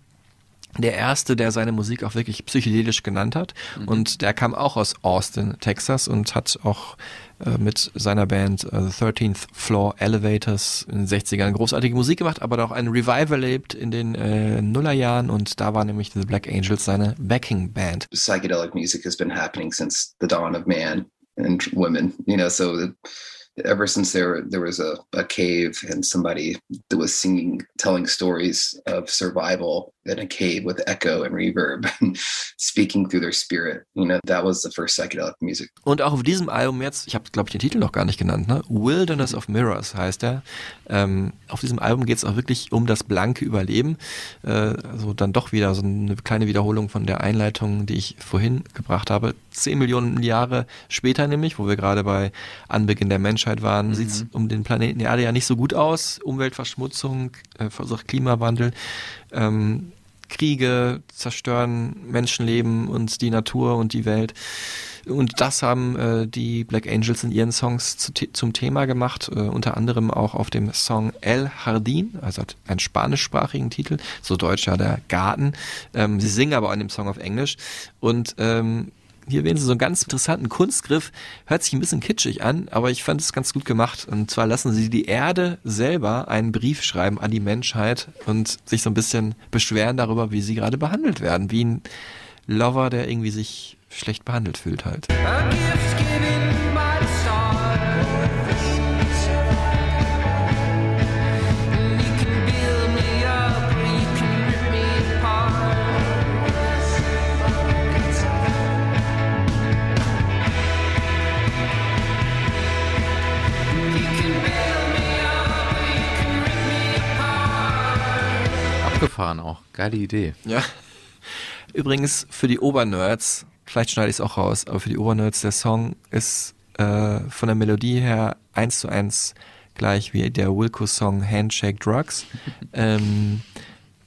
der erste, der seine Musik auch wirklich psychedelisch genannt hat. Und der kam auch aus Austin, Texas und hat auch mit seiner Band äh, The 13th Floor Elevators in den 60ern großartige Musik gemacht, aber auch ein Revival erlebt in den äh, Nullerjahren und da war nämlich The Black Angels seine Backing Band. psychedelic music has been happening since the dawn of man and women you know so that ever since there there was a, a cave and somebody that was singing telling stories of survival in a cave with echo and reverb and speaking through their spirit you know that was the first psychedelic music Und auch auf diesem Album jetzt, ich habe glaube ich den Titel noch gar nicht genannt, ne? Wilderness of Mirrors heißt er. Ähm, auf diesem Album geht es auch wirklich um das blanke Überleben. Äh, also dann doch wieder so eine kleine Wiederholung von der Einleitung, die ich vorhin gebracht habe. Zehn Millionen Jahre später nämlich, wo wir gerade bei Anbeginn der Menschheit waren, sieht es um den Planeten Erde ja nicht so gut aus. Umweltverschmutzung, äh, verursacht Klimawandel. Ähm, Kriege zerstören Menschenleben und die Natur und die Welt. Und das haben äh, die Black Angels in ihren Songs zu, zum Thema gemacht, äh, unter anderem auch auf dem Song El Jardín, also hat einen spanischsprachigen Titel, so deutsch ja der Garten. Ähm, sie singen aber an dem Song auf Englisch und ähm, hier wählen sie so einen ganz interessanten Kunstgriff, hört sich ein bisschen kitschig an, aber ich fand es ganz gut gemacht. Und zwar lassen sie die Erde selber einen Brief schreiben an die Menschheit und sich so ein bisschen beschweren darüber, wie sie gerade behandelt werden, wie ein Lover, der irgendwie sich schlecht behandelt fühlt halt. Abgefahren auch. Geile Idee. Ja. Übrigens für die Obernerds, vielleicht schneide ich es auch raus, aber für die Obernerds, der Song ist äh, von der Melodie her eins zu eins gleich wie der Wilco-Song Handshake Drugs. ähm,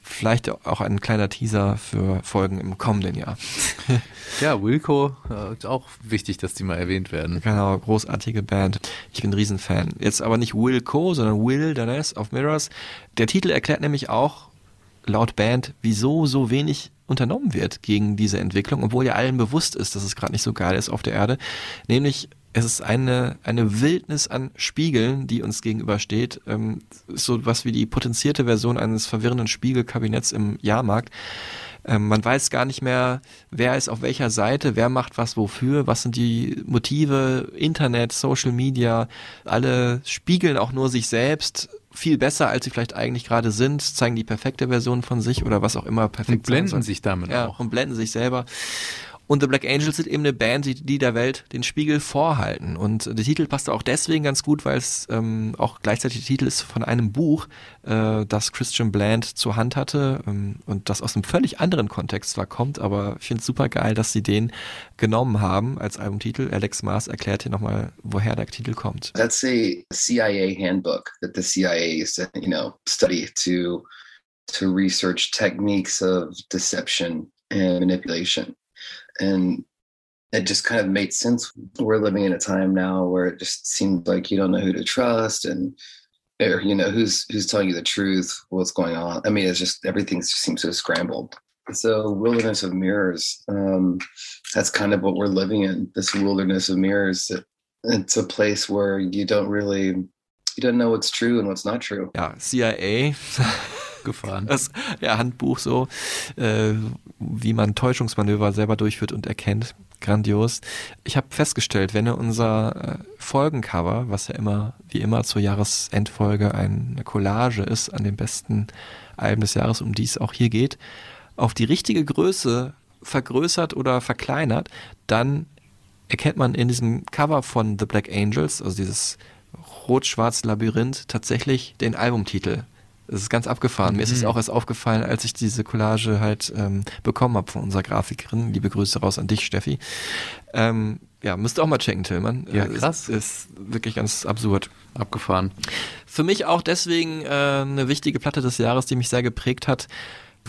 vielleicht auch ein kleiner Teaser für Folgen im kommenden Jahr. Ja, Wilco, äh, ist auch wichtig, dass die mal erwähnt werden. Genau, großartige Band. Ich bin ein Riesenfan. Jetzt aber nicht Wilco, sondern Wilderness of Mirrors. Der Titel erklärt nämlich auch laut Band, wieso so wenig unternommen wird gegen diese Entwicklung, obwohl ja allen bewusst ist, dass es gerade nicht so geil ist auf der Erde. Nämlich, es ist eine, eine Wildnis an Spiegeln, die uns gegenübersteht. Ähm, so was wie die potenzierte Version eines verwirrenden Spiegelkabinetts im Jahrmarkt. Ähm, man weiß gar nicht mehr, wer ist auf welcher Seite, wer macht was wofür, was sind die Motive, Internet, Social Media, alle spiegeln auch nur sich selbst viel besser, als sie vielleicht eigentlich gerade sind, zeigen die perfekte Version von sich oder was auch immer perfekt Und blenden sich damit ja, auch. und blenden sich selber. Und The Black Angels sind eben eine Band, die, der Welt den Spiegel vorhalten. Und der Titel passt auch deswegen ganz gut, weil es ähm, auch gleichzeitig der Titel ist von einem Buch, äh, das Christian Bland zur Hand hatte ähm, und das aus einem völlig anderen Kontext zwar kommt, aber ich finde es super geil, dass sie den genommen haben als Albumtitel. Alex Mars erklärt hier nochmal, woher der Titel kommt. that's a cia handbook that the cia used to you know study to to research techniques of deception and manipulation and it just kind of made sense. We're living in a time now where it just seems like you don't know who to trust and or you know who's who's telling you the truth what's going on. I mean it's just everything just seems so scrambled. So wilderness of mirrors um that's kind of what we're living in this wilderness of mirrors. That it's a place where you don't really you don't know what's true and what's not true. Ja, CIA gefahren. Das ja, Handbuch so, äh, wie man Täuschungsmanöver selber durchführt und erkennt. Grandios. Ich habe festgestellt, wenn ihr unser äh, Folgencover, was ja immer, wie immer zur Jahresendfolge eine Collage ist an den besten Alben des Jahres, um die es auch hier geht, auf die richtige Größe vergrößert oder verkleinert, dann erkennt man in diesem Cover von The Black Angels, also dieses rot-schwarz Labyrinth, tatsächlich den Albumtitel. Das ist ganz abgefahren. Mir ist es Mhm. auch erst aufgefallen, als ich diese Collage halt ähm, bekommen habe von unserer Grafikerin. Liebe Grüße raus an dich, Steffi. Ähm, ja, müsst ihr auch mal checken, Tillmann. Ja, krass. Ist, ist wirklich ganz absurd. Abgefahren. Für mich auch deswegen äh, eine wichtige Platte des Jahres, die mich sehr geprägt hat,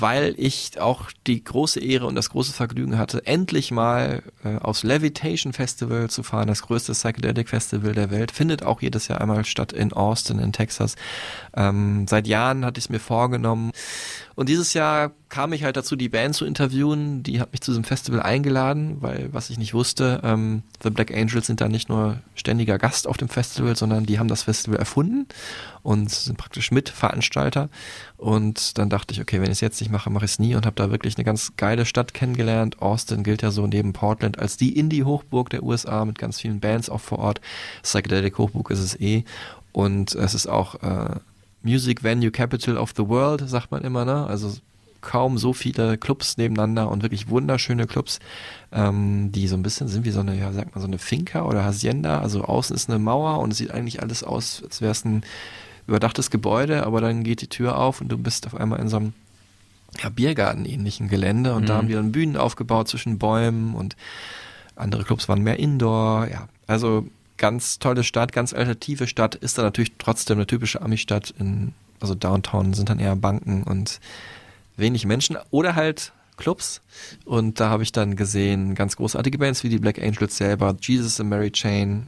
weil ich auch die große Ehre und das große Vergnügen hatte, endlich mal äh, aufs Levitation Festival zu fahren, das größte Psychedelic Festival der Welt. Findet auch jedes Jahr einmal statt in Austin, in Texas. Ähm, seit Jahren hatte ich es mir vorgenommen. Und dieses Jahr kam ich halt dazu, die Band zu interviewen. Die hat mich zu diesem Festival eingeladen, weil, was ich nicht wusste, ähm, The Black Angels sind da nicht nur ständiger Gast auf dem Festival, sondern die haben das Festival erfunden und sind praktisch Mitveranstalter. Und dann dachte ich, okay, wenn ich es jetzt nicht mache, mache ich es nie und habe da wirklich eine ganz geile Stadt kennengelernt. Austin gilt ja so neben Portland als die Indie-Hochburg der USA mit ganz vielen Bands auch vor Ort. Psychedelic-Hochburg ist es eh. Und es ist auch äh, Music Venue Capital of the World, sagt man immer, ne? Also kaum so viele Clubs nebeneinander und wirklich wunderschöne Clubs, ähm, die so ein bisschen sind wie so eine, ja, sagt man, so eine Finca oder Hacienda. Also außen ist eine Mauer und es sieht eigentlich alles aus, als wäre es ein überdachtes Gebäude, aber dann geht die Tür auf und du bist auf einmal in so einem ja, Biergarten-ähnlichen Gelände und da Mhm. haben die dann Bühnen aufgebaut zwischen Bäumen und andere Clubs waren mehr Indoor, ja. Also ganz tolle Stadt, ganz alternative Stadt, ist da natürlich trotzdem eine typische Ami-Stadt also Downtown sind dann eher Banken und wenig Menschen oder halt Clubs. Und da habe ich dann gesehen ganz großartige Bands wie die Black Angels selber, Jesus and Mary Chain,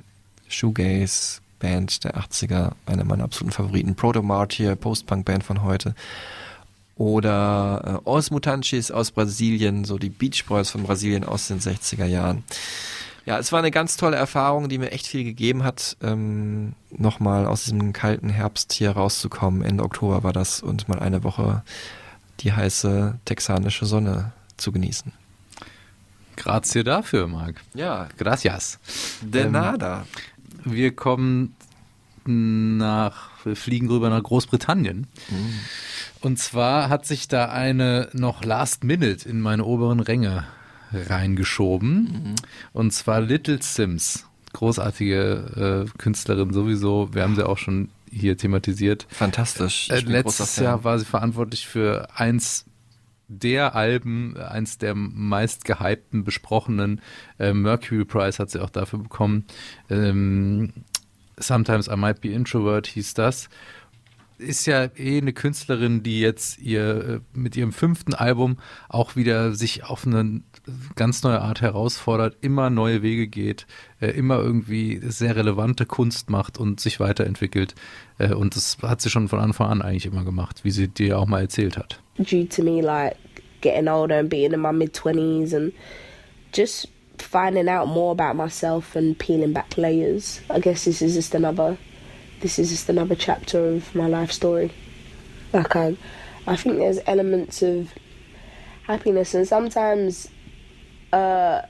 Shoegaze, Band der 80er, eine meiner absoluten Favoriten, Proto Martyr, Post-Punk-Band von heute. Oder äh, Os Mutantes aus Brasilien, so die Beach Boys von Brasilien aus den 60er Jahren. Ja, es war eine ganz tolle Erfahrung, die mir echt viel gegeben hat, ähm, nochmal aus diesem kalten Herbst hier rauszukommen. Ende Oktober war das und mal eine Woche die heiße texanische Sonne zu genießen. Grazie dafür, Marc. Ja, Gracias. de Ähm, nada. Wir kommen nach, wir fliegen rüber nach Großbritannien. Und zwar hat sich da eine noch Last Minute in meine oberen Ränge reingeschoben. Und zwar Little Sims. Großartige äh, Künstlerin sowieso. Wir haben sie auch schon hier thematisiert. Fantastisch. Äh, letztes. Jahr war sie verantwortlich für eins der Alben, eins der meist gehypten, besprochenen. Äh, Mercury Prize hat sie auch dafür bekommen. Ähm, Sometimes I Might Be Introvert hieß das. Ist ja eh eine Künstlerin, die jetzt ihr äh, mit ihrem fünften Album auch wieder sich auf eine ganz neue Art herausfordert, immer neue Wege geht, äh, immer irgendwie sehr relevante Kunst macht und sich weiterentwickelt. Äh, und das hat sie schon von Anfang an eigentlich immer gemacht, wie sie dir auch mal erzählt hat. due to me like getting older and being in my mid 20s and just finding out more about myself and peeling back layers. I guess this is just another this is just another chapter of my life story. Like I I think there's elements of happiness and sometimes uh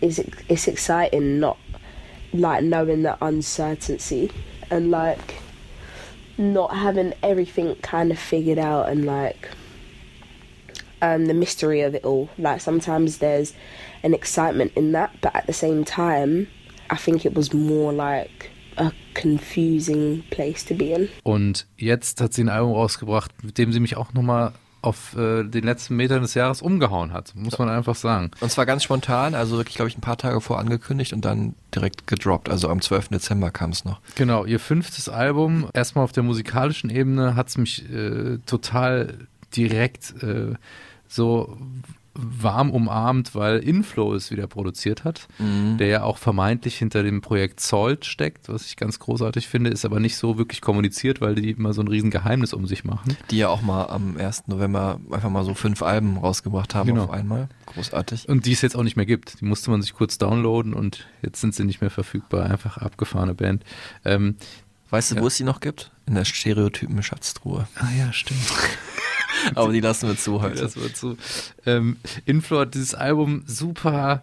it's it's exciting not like knowing the uncertainty and like not having everything kind of figured out and like um, the mystery of it all. Like sometimes there's an excitement in that, but at the same time, I think it was more like a confusing place to be in. Und jetzt hat sie ein Album rausgebracht, mit dem sie mich auch nochmal auf äh, den letzten Metern des Jahres umgehauen hat, muss man einfach sagen. Und zwar ganz spontan, also wirklich, glaube ich, ein paar Tage vor angekündigt und dann direkt gedroppt. Also am 12. Dezember kam es noch. Genau, ihr fünftes Album, erstmal auf der musikalischen Ebene, hat es mich äh, total direkt äh, so warm umarmt, weil Inflow es wieder produziert hat, Mhm. der ja auch vermeintlich hinter dem Projekt Salt steckt, was ich ganz großartig finde, ist aber nicht so wirklich kommuniziert, weil die immer so ein riesen Geheimnis um sich machen. Die ja auch mal am 1. November einfach mal so fünf Alben rausgebracht haben Genau. auf einmal. Großartig. Und die es jetzt auch nicht mehr gibt. Die musste man sich kurz downloaden und jetzt sind sie nicht mehr verfügbar. Einfach abgefahrene Band. Ähm, Weißt du, Ja. wo es die noch gibt? In der Stereotypen Schatztruhe. ah ja, stimmt. Aber die lassen wir zu heute. Das wird so. Ähm, Inflow hat dieses Album super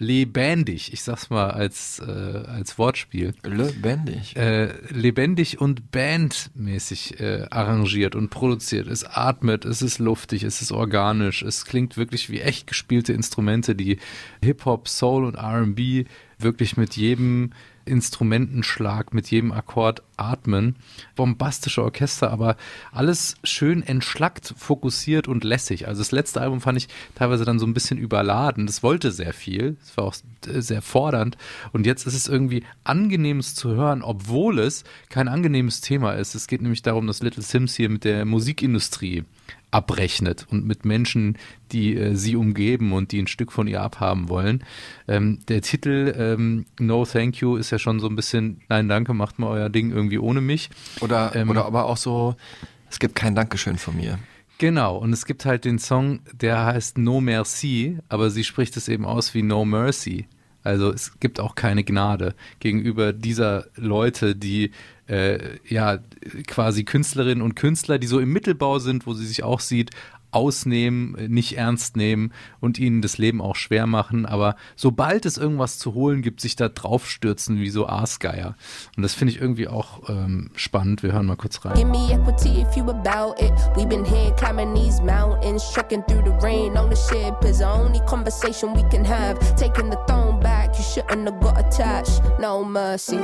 lebendig, ich sag's mal als, äh, als Wortspiel. Lebendig. Äh, lebendig und bandmäßig äh, arrangiert und produziert. Es atmet, es ist luftig, es ist organisch, es klingt wirklich wie echt gespielte Instrumente, die Hip-Hop, Soul und RB wirklich mit jedem Instrumentenschlag, mit jedem Akkord atmen. Bombastische Orchester, aber alles schön entschlackt, fokussiert und lässig. Also das letzte Album fand ich teilweise dann so ein bisschen überladen. Das wollte sehr viel. Es war auch sehr fordernd. Und jetzt ist es irgendwie angenehmes zu hören, obwohl es kein angenehmes Thema ist. Es geht nämlich darum, dass Little Sims hier mit der Musikindustrie abrechnet und mit Menschen, die äh, sie umgeben und die ein Stück von ihr abhaben wollen. Ähm, der Titel ähm, No Thank You ist ja schon so ein bisschen, nein, danke, macht mal euer Ding irgendwie ohne mich. Oder, Ähm, oder aber auch so, es gibt kein Dankeschön von mir. Genau, und es gibt halt den Song, der heißt No Merci, aber sie spricht es eben aus wie No Mercy. Also es gibt auch keine Gnade gegenüber dieser Leute, die äh, ja quasi Künstlerinnen und Künstler, die so im Mittelbau sind, wo sie sich auch sieht, ausnehmen, äh, nicht ernst nehmen und ihnen das Leben auch schwer machen. Aber sobald es irgendwas zu holen gibt, sich da draufstürzen wie so Aasgeier. Und das finde ich irgendwie auch ähm, spannend. Wir hören mal kurz rein. Give me equity if you about it. We've been here climbing mountains, trekking through the rain. Ownership is the only conversation we can have. Taking the throne back, you shouldn't have got attached. No mercy.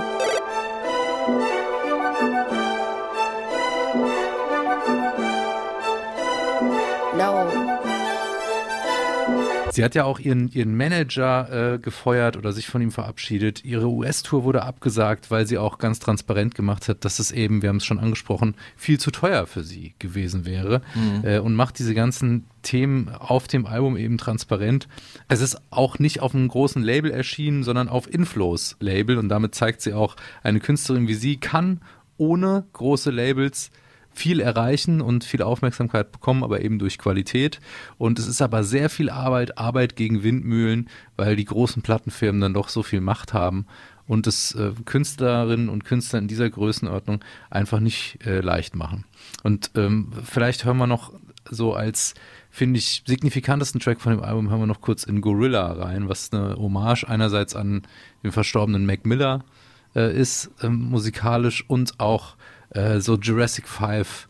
Sie hat ja auch ihren, ihren Manager äh, gefeuert oder sich von ihm verabschiedet. Ihre US-Tour wurde abgesagt, weil sie auch ganz transparent gemacht hat, dass es eben, wir haben es schon angesprochen, viel zu teuer für sie gewesen wäre. Mhm. Äh, und macht diese ganzen Themen auf dem Album eben transparent. Es ist auch nicht auf einem großen Label erschienen, sondern auf Inflows Label. Und damit zeigt sie auch, eine Künstlerin wie sie kann ohne große Labels viel erreichen und viel Aufmerksamkeit bekommen, aber eben durch Qualität. Und es ist aber sehr viel Arbeit, Arbeit gegen Windmühlen, weil die großen Plattenfirmen dann doch so viel Macht haben und es äh, Künstlerinnen und Künstler in dieser Größenordnung einfach nicht äh, leicht machen. Und ähm, vielleicht hören wir noch so als, finde ich, signifikantesten Track von dem Album, hören wir noch kurz in Gorilla rein, was eine Hommage einerseits an den verstorbenen Mac Miller äh, ist, ähm, musikalisch und auch äh, so Jurassic 5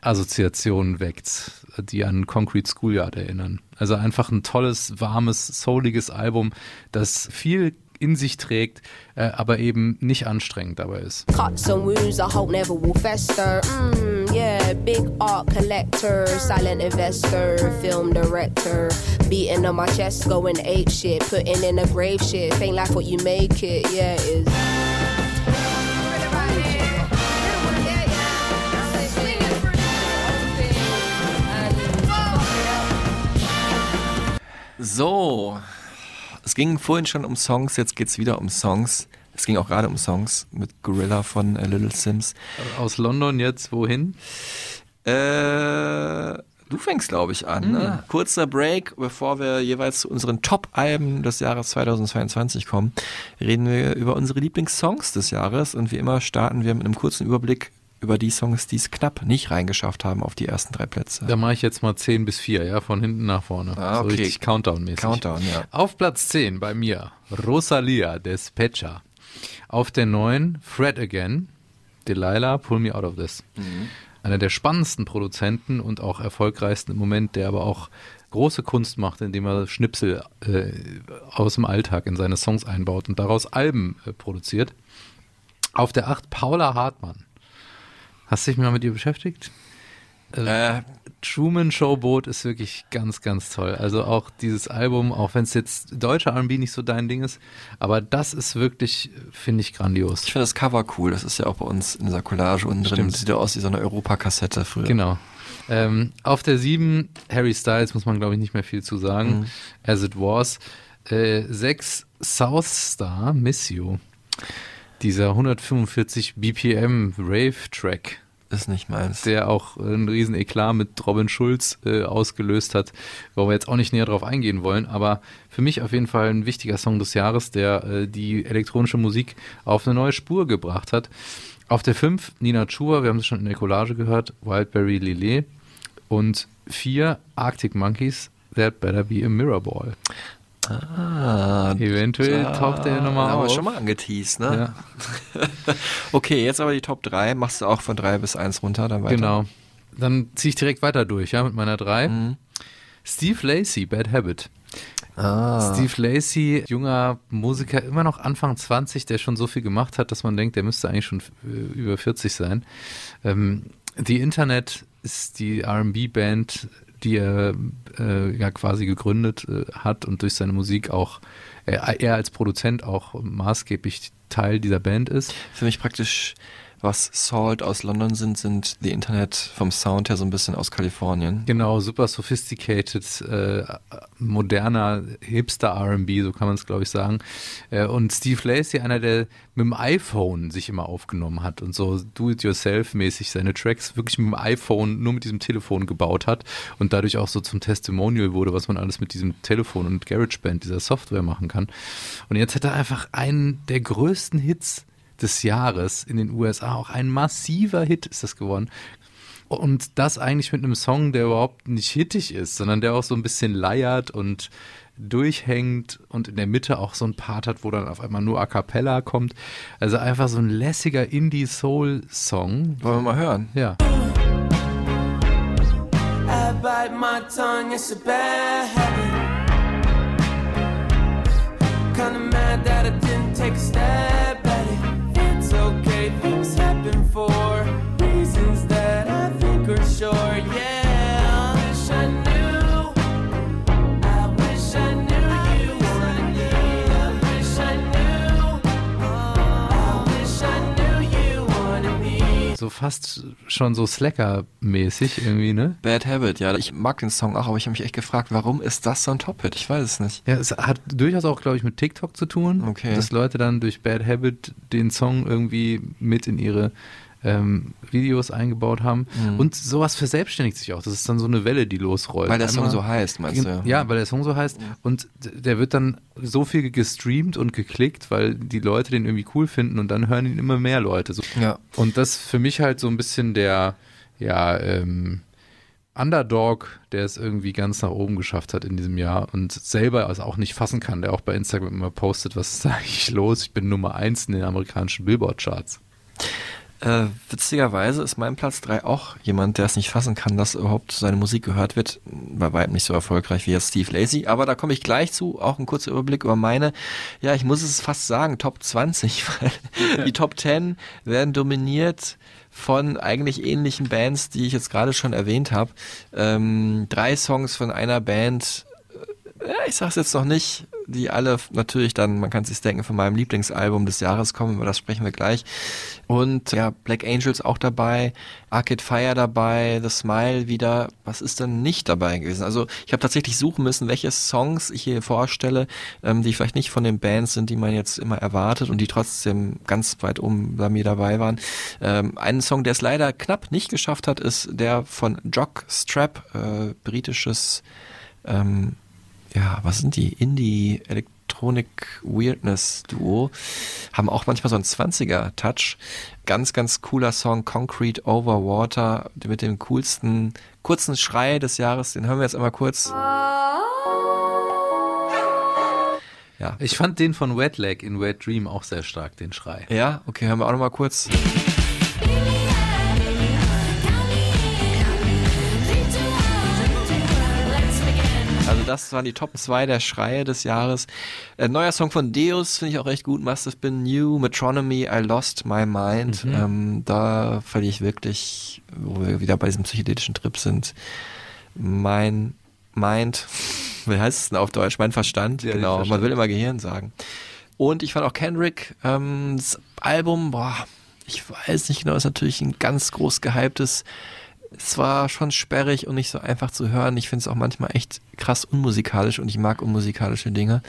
Assoziationen weckt, die an Concrete Schoolyard erinnern. Also einfach ein tolles, warmes, souliges Album, das viel in sich trägt, äh, aber eben nicht anstrengend dabei ist. Cuts and wounds I hope never will fester. Mm, yeah, big art collector, silent investor, film director. Beating on my chest, going ape shit, putting in a grave shit. Ain't like what you make it, yeah, it is. So, es ging vorhin schon um Songs, jetzt geht's wieder um Songs. Es ging auch gerade um Songs mit Gorilla von äh, Little Sims. Aus London jetzt wohin? Äh, du fängst, glaube ich, an. Ne? Kurzer Break, bevor wir jeweils zu unseren Top-Alben des Jahres 2022 kommen, reden wir über unsere Lieblingssongs des Jahres. Und wie immer starten wir mit einem kurzen Überblick über die Songs, die es knapp nicht reingeschafft haben auf die ersten drei Plätze. Da mache ich jetzt mal 10 bis 4, ja, von hinten nach vorne. Ah, So okay. richtig Countdown-mäßig. Countdown, ja. Auf Platz 10 bei mir Rosalia Despecha. Auf der 9 Fred Again, Delilah, Pull Me Out of This. Einer der spannendsten Produzenten und auch erfolgreichsten im Moment, der aber auch große Kunst macht, indem er Schnipsel äh, aus dem Alltag in seine Songs einbaut und daraus Alben äh, produziert. Auf der 8 Paula Hartmann. Hast du dich mal mit ihr beschäftigt? Äh, Truman Showboat ist wirklich ganz, ganz toll. Also auch dieses Album, auch wenn es jetzt deutscher R&B nicht so dein Ding ist, aber das ist wirklich, finde ich, grandios. Ich finde das Cover cool. Das ist ja auch bei uns in dieser Collage unten drin. Stimmt. Das sieht ja aus wie so eine Europakassette früher. Genau. Ähm, auf der 7 Harry Styles muss man glaube ich nicht mehr viel zu sagen. Mhm. As it was. Äh, 6 South Star Miss You. Dieser 145 BPM Rave Track. Ist nicht meins. Der auch einen riesen Eklat mit Robin Schulz äh, ausgelöst hat, wo wir jetzt auch nicht näher drauf eingehen wollen, aber für mich auf jeden Fall ein wichtiger Song des Jahres, der äh, die elektronische Musik auf eine neue Spur gebracht hat. Auf der 5 Nina Chua, wir haben es schon in der Collage gehört, Wildberry Lillet und 4 Arctic Monkeys, That Better Be a Mirror Ball. Ah, Eventuell da taucht er nochmal auf. schon mal angeteased, ne? okay, jetzt aber die Top 3. Machst du auch von 3 bis 1 runter, dann weiter. Genau. Dann ziehe ich direkt weiter durch, ja, mit meiner 3. Steve Lacey, Bad Habit. Ah. Steve Lacey, junger Musiker, immer noch Anfang 20, der schon so viel gemacht hat, dass man denkt, der müsste eigentlich schon äh, über 40 sein. Ähm, The Internet ist die RB-Band, die er äh, ja quasi gegründet äh, hat und durch seine Musik auch, er, er als Produzent auch maßgeblich Teil dieser Band ist. Für mich praktisch, was Salt aus London sind, sind die Internet vom Sound her so ein bisschen aus Kalifornien. Genau, super sophisticated, äh, moderner Hipster RB, so kann man es glaube ich sagen. Äh, und Steve Lacey, einer, der mit dem iPhone sich immer aufgenommen hat und so do-it-yourself-mäßig seine Tracks wirklich mit dem iPhone, nur mit diesem Telefon gebaut hat und dadurch auch so zum Testimonial wurde, was man alles mit diesem Telefon und GarageBand, dieser Software machen kann. Und jetzt hat er einfach einen der größten Hits des Jahres in den USA, auch ein massiver Hit ist das geworden. Und das eigentlich mit einem Song, der überhaupt nicht hittig ist, sondern der auch so ein bisschen leiert und durchhängt und in der Mitte auch so ein Part hat, wo dann auf einmal nur A Cappella kommt. Also einfach so ein lässiger Indie-Soul-Song. Wollen wir mal hören? Ja. I bite my tongue, it's a bad habit. Kinda mad that I didn't take a stab for reasons that I think are sure. Yeah, I wish I knew. I wish I knew you wanted me. I wish I knew. I wish I knew you wanted me. So fast schon so Slacker-mäßig irgendwie, ne? Bad Habit, ja. Ich mag den Song auch, aber ich habe mich echt gefragt, warum ist das so ein Top-Hit? Ich weiß es nicht. Ja, es hat durchaus auch, glaube ich, mit TikTok zu tun. Okay. Dass Leute dann durch Bad Habit den Song irgendwie mit in ihre ähm, Videos eingebaut haben. Mhm. Und sowas verselbstständigt sich auch. Das ist dann so eine Welle, die losrollt. Weil der Song so heißt, meinst du? Ja, weil der Song so heißt. Und d- der wird dann so viel gestreamt und geklickt, weil die Leute den irgendwie cool finden und dann hören ihn immer mehr Leute. So. Ja. Und das für mich halt so ein bisschen der, ja, ähm, Underdog, der es irgendwie ganz nach oben geschafft hat in diesem Jahr und selber also auch nicht fassen kann, der auch bei Instagram immer postet, was ist da eigentlich los? Ich bin Nummer eins in den amerikanischen Billboard-Charts. Äh, witzigerweise ist mein Platz 3 auch jemand, der es nicht fassen kann, dass überhaupt seine Musik gehört wird. Bei weitem nicht so erfolgreich wie jetzt Steve Lacey. Aber da komme ich gleich zu. Auch ein kurzer Überblick über meine, ja, ich muss es fast sagen, Top 20, weil die Top 10 werden dominiert von eigentlich ähnlichen Bands, die ich jetzt gerade schon erwähnt habe. Ähm, drei Songs von einer Band, ich sag's jetzt noch nicht, die alle natürlich dann, man kann sich denken, von meinem Lieblingsalbum des Jahres kommen, über das sprechen wir gleich. Und ja, Black Angels auch dabei, Arcade Fire dabei, The Smile wieder. Was ist denn nicht dabei gewesen? Also ich habe tatsächlich suchen müssen, welche Songs ich hier vorstelle, ähm, die vielleicht nicht von den Bands sind, die man jetzt immer erwartet und die trotzdem ganz weit oben bei mir dabei waren. Ähm, einen Song, der es leider knapp nicht geschafft hat, ist der von Jock Strap, äh, britisches ähm, ja, was sind die? Indie Electronic Weirdness Duo. Haben auch manchmal so einen 20er Touch. Ganz, ganz cooler Song, Concrete Over Water, mit dem coolsten, kurzen Schrei des Jahres. Den hören wir jetzt einmal kurz. Ja. Ich fand den von Wet Leg in Wet Dream auch sehr stark, den Schrei. Ja, okay, hören wir auch nochmal kurz. Das waren die Top 2 der Schreie des Jahres. Äh, neuer Song von Deus finde ich auch recht gut. Must have been new. Metronomy, I lost my mind. Mhm. Ähm, da verliere ich wirklich, wo wir wieder bei diesem psychedelischen Trip sind, mein Mind. Wie heißt es denn auf Deutsch? Mein Verstand. Ja, genau. Verstand. Man will immer Gehirn sagen. Und ich fand auch Kendrick, ähm, das Album, boah, ich weiß nicht genau, ist natürlich ein ganz groß gehyptes Es war schon sperrig und nicht so einfach zu hören. Ich finde es auch manchmal echt krass unmusikalisch und ich mag unmusikalische Dinge.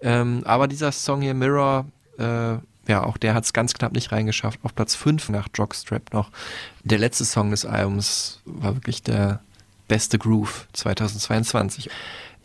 Ähm, aber dieser Song hier, Mirror, äh, ja, auch der hat es ganz knapp nicht reingeschafft. Auf Platz 5 nach Jockstrap noch. Der letzte Song des Albums war wirklich der beste Groove 2022.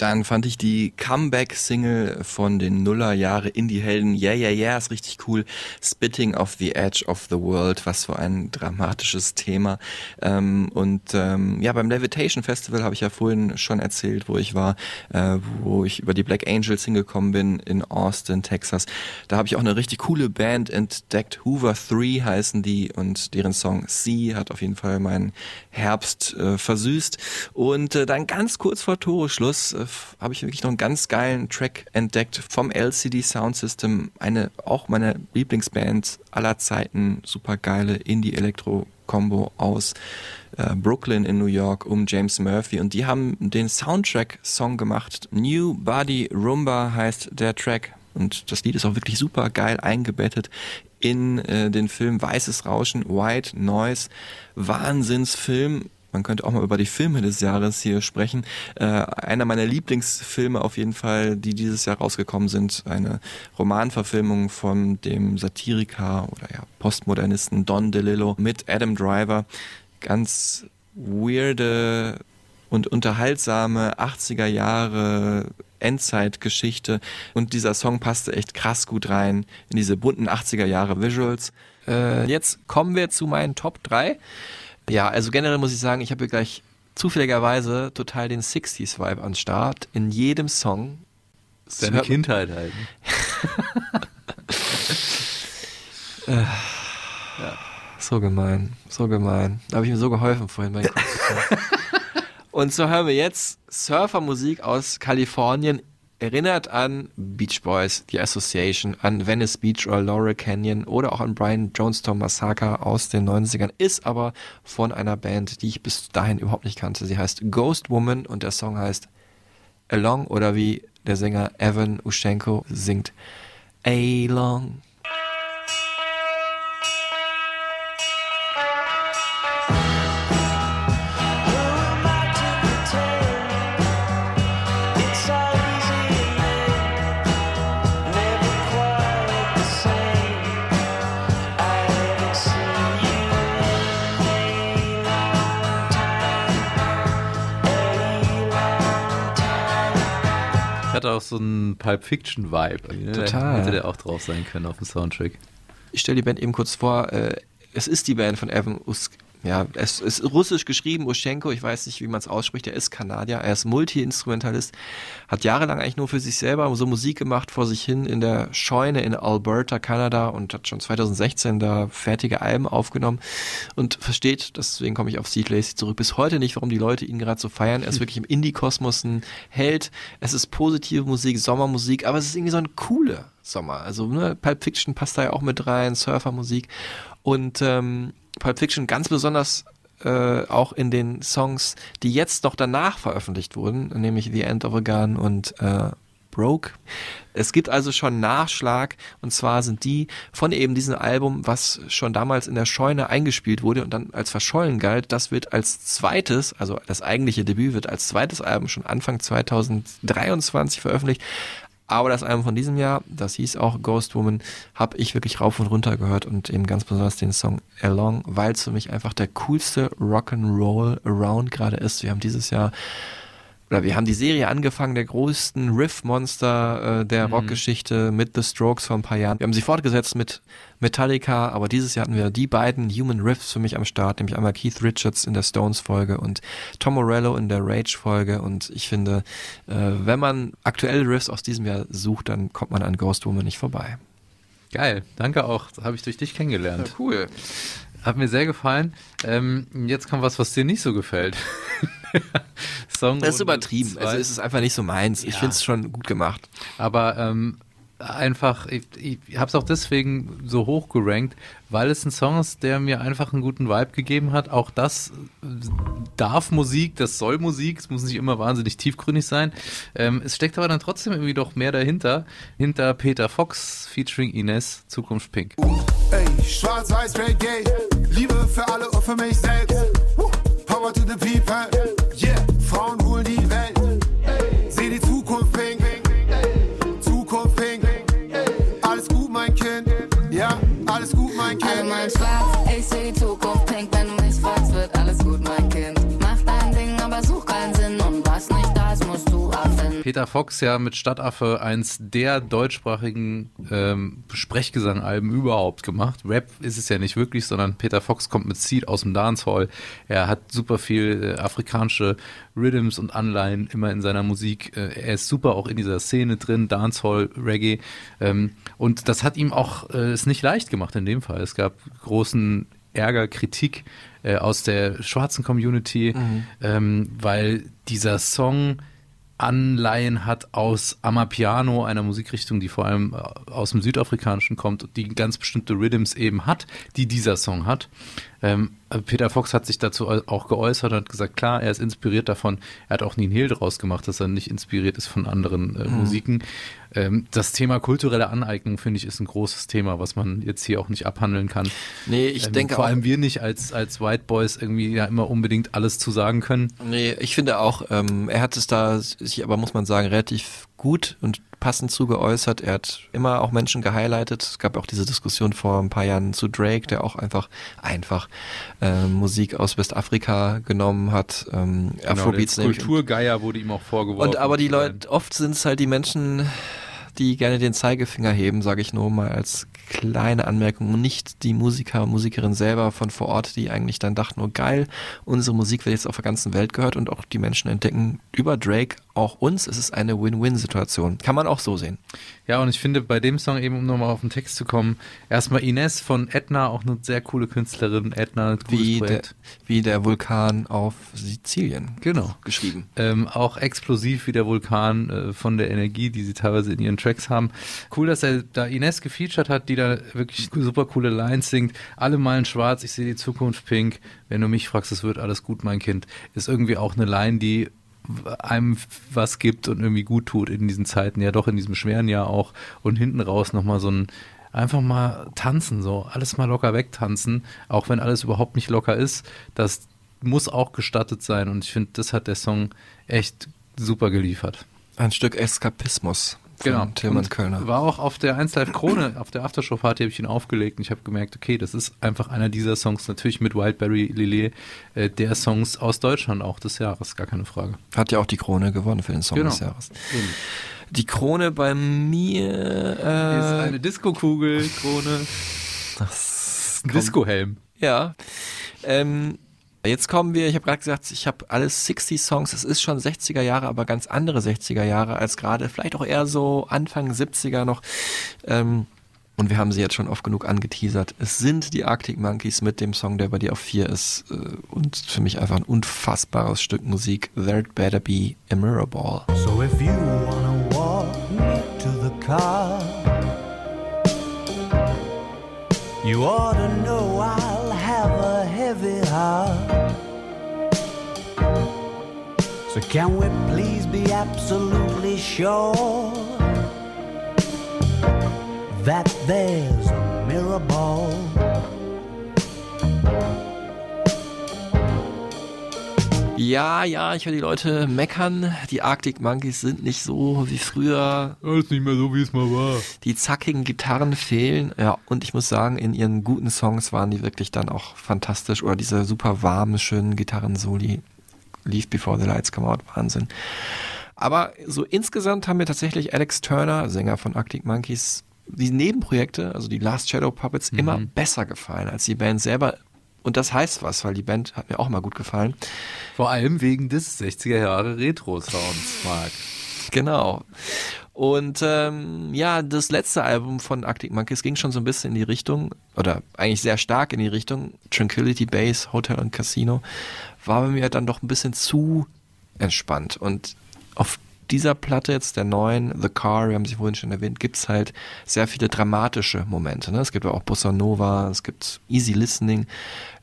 Dann fand ich die Comeback-Single von den Nullerjahre Indie-Helden Yeah Yeah Yeah ist richtig cool. Spitting off the Edge of the World, was für ein dramatisches Thema. Ähm, und ähm, ja, beim Levitation Festival habe ich ja vorhin schon erzählt, wo ich war, äh, wo ich über die Black Angels hingekommen bin in Austin, Texas. Da habe ich auch eine richtig coole Band entdeckt. Hoover 3 heißen die und deren Song Sea hat auf jeden Fall meinen Herbst äh, versüßt. Und äh, dann ganz kurz vor Toreschluss äh, habe ich wirklich noch einen ganz geilen Track entdeckt vom LCD Sound System. Eine auch meine Lieblingsband aller Zeiten. Super geile Indie-Elektro-Combo aus äh, Brooklyn in New York um James Murphy. Und die haben den Soundtrack-Song gemacht. New Body Rumba heißt der Track. Und das Lied ist auch wirklich super geil eingebettet in äh, den Film Weißes Rauschen, White Noise. Wahnsinnsfilm. Man könnte auch mal über die Filme des Jahres hier sprechen. Äh, einer meiner Lieblingsfilme auf jeden Fall, die dieses Jahr rausgekommen sind. Eine Romanverfilmung von dem Satiriker oder ja, Postmodernisten Don DeLillo mit Adam Driver. Ganz weirde und unterhaltsame 80er Jahre Endzeitgeschichte und dieser Song passte echt krass gut rein in diese bunten 80er Jahre Visuals. Äh, jetzt kommen wir zu meinen Top 3. Ja, also generell muss ich sagen, ich habe hier gleich zufälligerweise total den 60s Vibe an Start in jedem Song. Hört- Kindheit halt. Äh, So gemein, so gemein. Da habe ich mir so geholfen vorhin bei. Und so hören wir jetzt Surfermusik aus Kalifornien. Erinnert an Beach Boys, die Association, an Venice Beach oder Laurel Canyon oder auch an Brian Jonestown Massacre aus den 90ern, ist aber von einer Band, die ich bis dahin überhaupt nicht kannte. Sie heißt Ghost Woman und der Song heißt Along oder wie der Sänger Evan Uschenko singt Along. Hat auch so einen Pulp Fiction Vibe. Ne? Total. Hätte der auch drauf sein können auf dem Soundtrack. Ich stelle die Band eben kurz vor. Äh, es ist die Band von Evan Usk. Ja, es ist russisch geschrieben, Uschenko, ich weiß nicht, wie man es ausspricht, er ist Kanadier, er ist Multi-Instrumentalist, hat jahrelang eigentlich nur für sich selber so Musik gemacht vor sich hin in der Scheune in Alberta, Kanada und hat schon 2016 da fertige Alben aufgenommen und versteht, deswegen komme ich auf Steve Lacey zurück, bis heute nicht, warum die Leute ihn gerade so feiern. Er ist wirklich im Indie-Kosmos ein Held, es ist positive Musik, Sommermusik, aber es ist irgendwie so ein cooler Sommer. Also ne, Pulp Fiction passt da ja auch mit rein, Surfermusik und ähm, Pulp Fiction ganz besonders äh, auch in den Songs, die jetzt noch danach veröffentlicht wurden, nämlich The End of a Gun und äh, Broke. Es gibt also schon Nachschlag und zwar sind die von eben diesem Album, was schon damals in der Scheune eingespielt wurde und dann als verschollen galt, das wird als zweites, also das eigentliche Debüt wird als zweites Album schon Anfang 2023 veröffentlicht. Aber das Album von diesem Jahr, das hieß auch Ghost Woman, habe ich wirklich rauf und runter gehört und eben ganz besonders den Song Along, weil es für mich einfach der coolste Rock'n'Roll around gerade ist. Wir haben dieses Jahr oder wir haben die Serie angefangen, der größten Riff-Monster äh, der Mhm. Rockgeschichte mit The Strokes vor ein paar Jahren. Wir haben sie fortgesetzt mit Metallica, aber dieses Jahr hatten wir die beiden Human Riffs für mich am Start, nämlich einmal Keith Richards in der Stones-Folge und Tom Morello in der Rage-Folge. Und ich finde, äh, wenn man aktuelle Riffs aus diesem Jahr sucht, dann kommt man an Ghost Woman nicht vorbei. Geil, danke auch. Das habe ich durch dich kennengelernt. Ja, cool. Hat mir sehr gefallen. Ähm, jetzt kommt was, was dir nicht so gefällt. Song Das ist übertrieben. zwei. Also es ist einfach nicht so meins. Ich Ja. finde es schon gut gemacht. Aber ähm, einfach, ich, ich habe es auch deswegen so hoch gerankt, weil es ein Song ist, der mir einfach einen guten Vibe gegeben hat. Auch das darf Musik, das soll Musik, es muss nicht immer wahnsinnig tiefgründig sein. Ähm, es steckt aber dann trotzdem irgendwie doch mehr dahinter, hinter Peter Fox featuring Ines, Zukunft Pink. Ey, schwarz, weiß, straight, gay. Liebe für alle und für mich selbst. Peter Fox ja mit Stadtaffe eins der deutschsprachigen ähm, Sprechgesangalben überhaupt gemacht. Rap ist es ja nicht wirklich, sondern Peter Fox kommt mit Seed aus dem Dancehall. Er hat super viel äh, afrikanische Rhythms und Anleihen immer in seiner Musik. Äh, er ist super auch in dieser Szene drin, Dancehall, Reggae. Ähm, und das hat ihm auch äh, es nicht leicht gemacht in dem Fall. Es gab großen Ärger, Kritik äh, aus der schwarzen Community, Mhm. ähm, weil dieser Song Anleihen hat aus Amapiano, einer Musikrichtung, die vor allem äh, aus dem Südafrikanischen kommt die ganz bestimmte Rhythms eben hat, die dieser Song hat. Ähm, Peter Fox hat sich dazu auch geäußert und hat gesagt, klar, er ist inspiriert davon. Er hat auch nie einen Hehl draus gemacht, dass er nicht inspiriert ist von anderen äh, Mhm. Musiken. Ähm, das Thema kulturelle Aneignung, finde ich, ist ein großes Thema, was man jetzt hier auch nicht abhandeln kann. Nee, ich ähm, denke Vor auch- allem wir nicht als, als White Boys irgendwie ja immer unbedingt alles zu sagen können. Nee, ich finde auch, ähm, er hat es da, sich aber muss man sagen, relativ gut und passend zu geäußert. Er hat immer auch Menschen gehighlightet. Es gab auch diese Diskussion vor ein paar Jahren zu Drake, der auch einfach, einfach äh, Musik aus Westafrika genommen hat. Ähm, Afrobeats der nämlich. Kulturgeier wurde ihm auch vorgeworfen. Und aber die Leute, oft sind es halt die Menschen, die gerne den Zeigefinger heben, sage ich nur mal als kleine Anmerkung, und nicht die Musiker und Musikerin selber von vor Ort, die eigentlich dann dachten, oh geil, unsere Musik wird jetzt auf der ganzen Welt gehört und auch die Menschen entdecken über Drake auch uns. Es ist eine Win-Win-Situation. Kann man auch so sehen. Ja, und ich finde bei dem Song eben, um nochmal auf den Text zu kommen, erstmal Ines von Edna, auch eine sehr coole Künstlerin. Edna, Wie der, wie der Vulkan auf Sizilien. Genau. Geschrieben. Ähm, auch explosiv wie der Vulkan äh, von der Energie, die sie teilweise in ihren Tracks haben. Cool, dass er da Ines gefeatured hat, die da wirklich super coole Lines singt. Alle malen schwarz, ich sehe die Zukunft pink. Wenn du mich fragst, es wird alles gut, mein Kind. Ist irgendwie auch eine Line, die einem was gibt und irgendwie gut tut in diesen Zeiten, ja doch in diesem schweren Jahr auch und hinten raus nochmal so ein einfach mal tanzen, so alles mal locker wegtanzen, auch wenn alles überhaupt nicht locker ist, das muss auch gestattet sein und ich finde, das hat der Song echt super geliefert. Ein Stück Eskapismus. Genau. Tilman Und Kölner. War auch auf der 1 Live Krone, auf der Aftershow-Party habe ich ihn aufgelegt und ich habe gemerkt, okay, das ist einfach einer dieser Songs, natürlich mit Wildberry Lillet, äh, der Songs aus Deutschland auch des Jahres, gar keine Frage. Hat ja auch die Krone gewonnen für den Song Genau. des Jahres. Eben. Die Krone bei mir äh, ist eine Disco-Kugel, Krone. Das Ein Disco-Helm. Ja. Ähm, jetzt kommen wir, ich habe gerade gesagt, ich habe alles 60 Songs. Es ist schon 60er Jahre, aber ganz andere 60er Jahre als gerade, vielleicht auch eher so Anfang 70er noch. Ähm, und wir haben sie jetzt schon oft genug angeteasert. Es sind die Arctic Monkeys mit dem Song, der bei dir auf 4 ist. äh, Und für mich einfach ein unfassbares Stück Musik. There'd better be a mirror ball. So if you wanna walk to the car, you ought to know I'll heavy heart. So can we please be absolutely sure that there's a mirror ball? Ja, ja, ich höre die Leute meckern. Die Arctic Monkeys sind nicht so wie früher. ist nicht mehr so, wie es mal war. Die zackigen Gitarren fehlen. Ja, und ich muss sagen, in ihren guten Songs waren die wirklich dann auch fantastisch. Oder diese super warmen, schönen Gitarren-Soli. Leave Before the Lights Come Out, Wahnsinn. Aber so insgesamt haben mir tatsächlich Alex Turner, Sänger von Arctic Monkeys, die Nebenprojekte, also die Last Shadow Puppets, immer besser gefallen als die Band selber. Und das heißt was, weil die Band hat mir auch mal gut gefallen. Vor allem wegen des 60er Jahre Retro-Sounds, Marc. Genau. Und ähm, ja, das letzte Album von Arctic Monkeys ging schon so ein bisschen in die Richtung, oder eigentlich sehr stark in die Richtung Tranquility Base, Hotel und Casino, war bei mir dann doch ein bisschen zu entspannt. Und auf dieser Platte jetzt, der neuen, The Car, wir haben sie vorhin schon erwähnt, gibt's halt sehr viele dramatische Momente. Ne? Es gibt auch Bossa Nova, es gibt Easy Listening,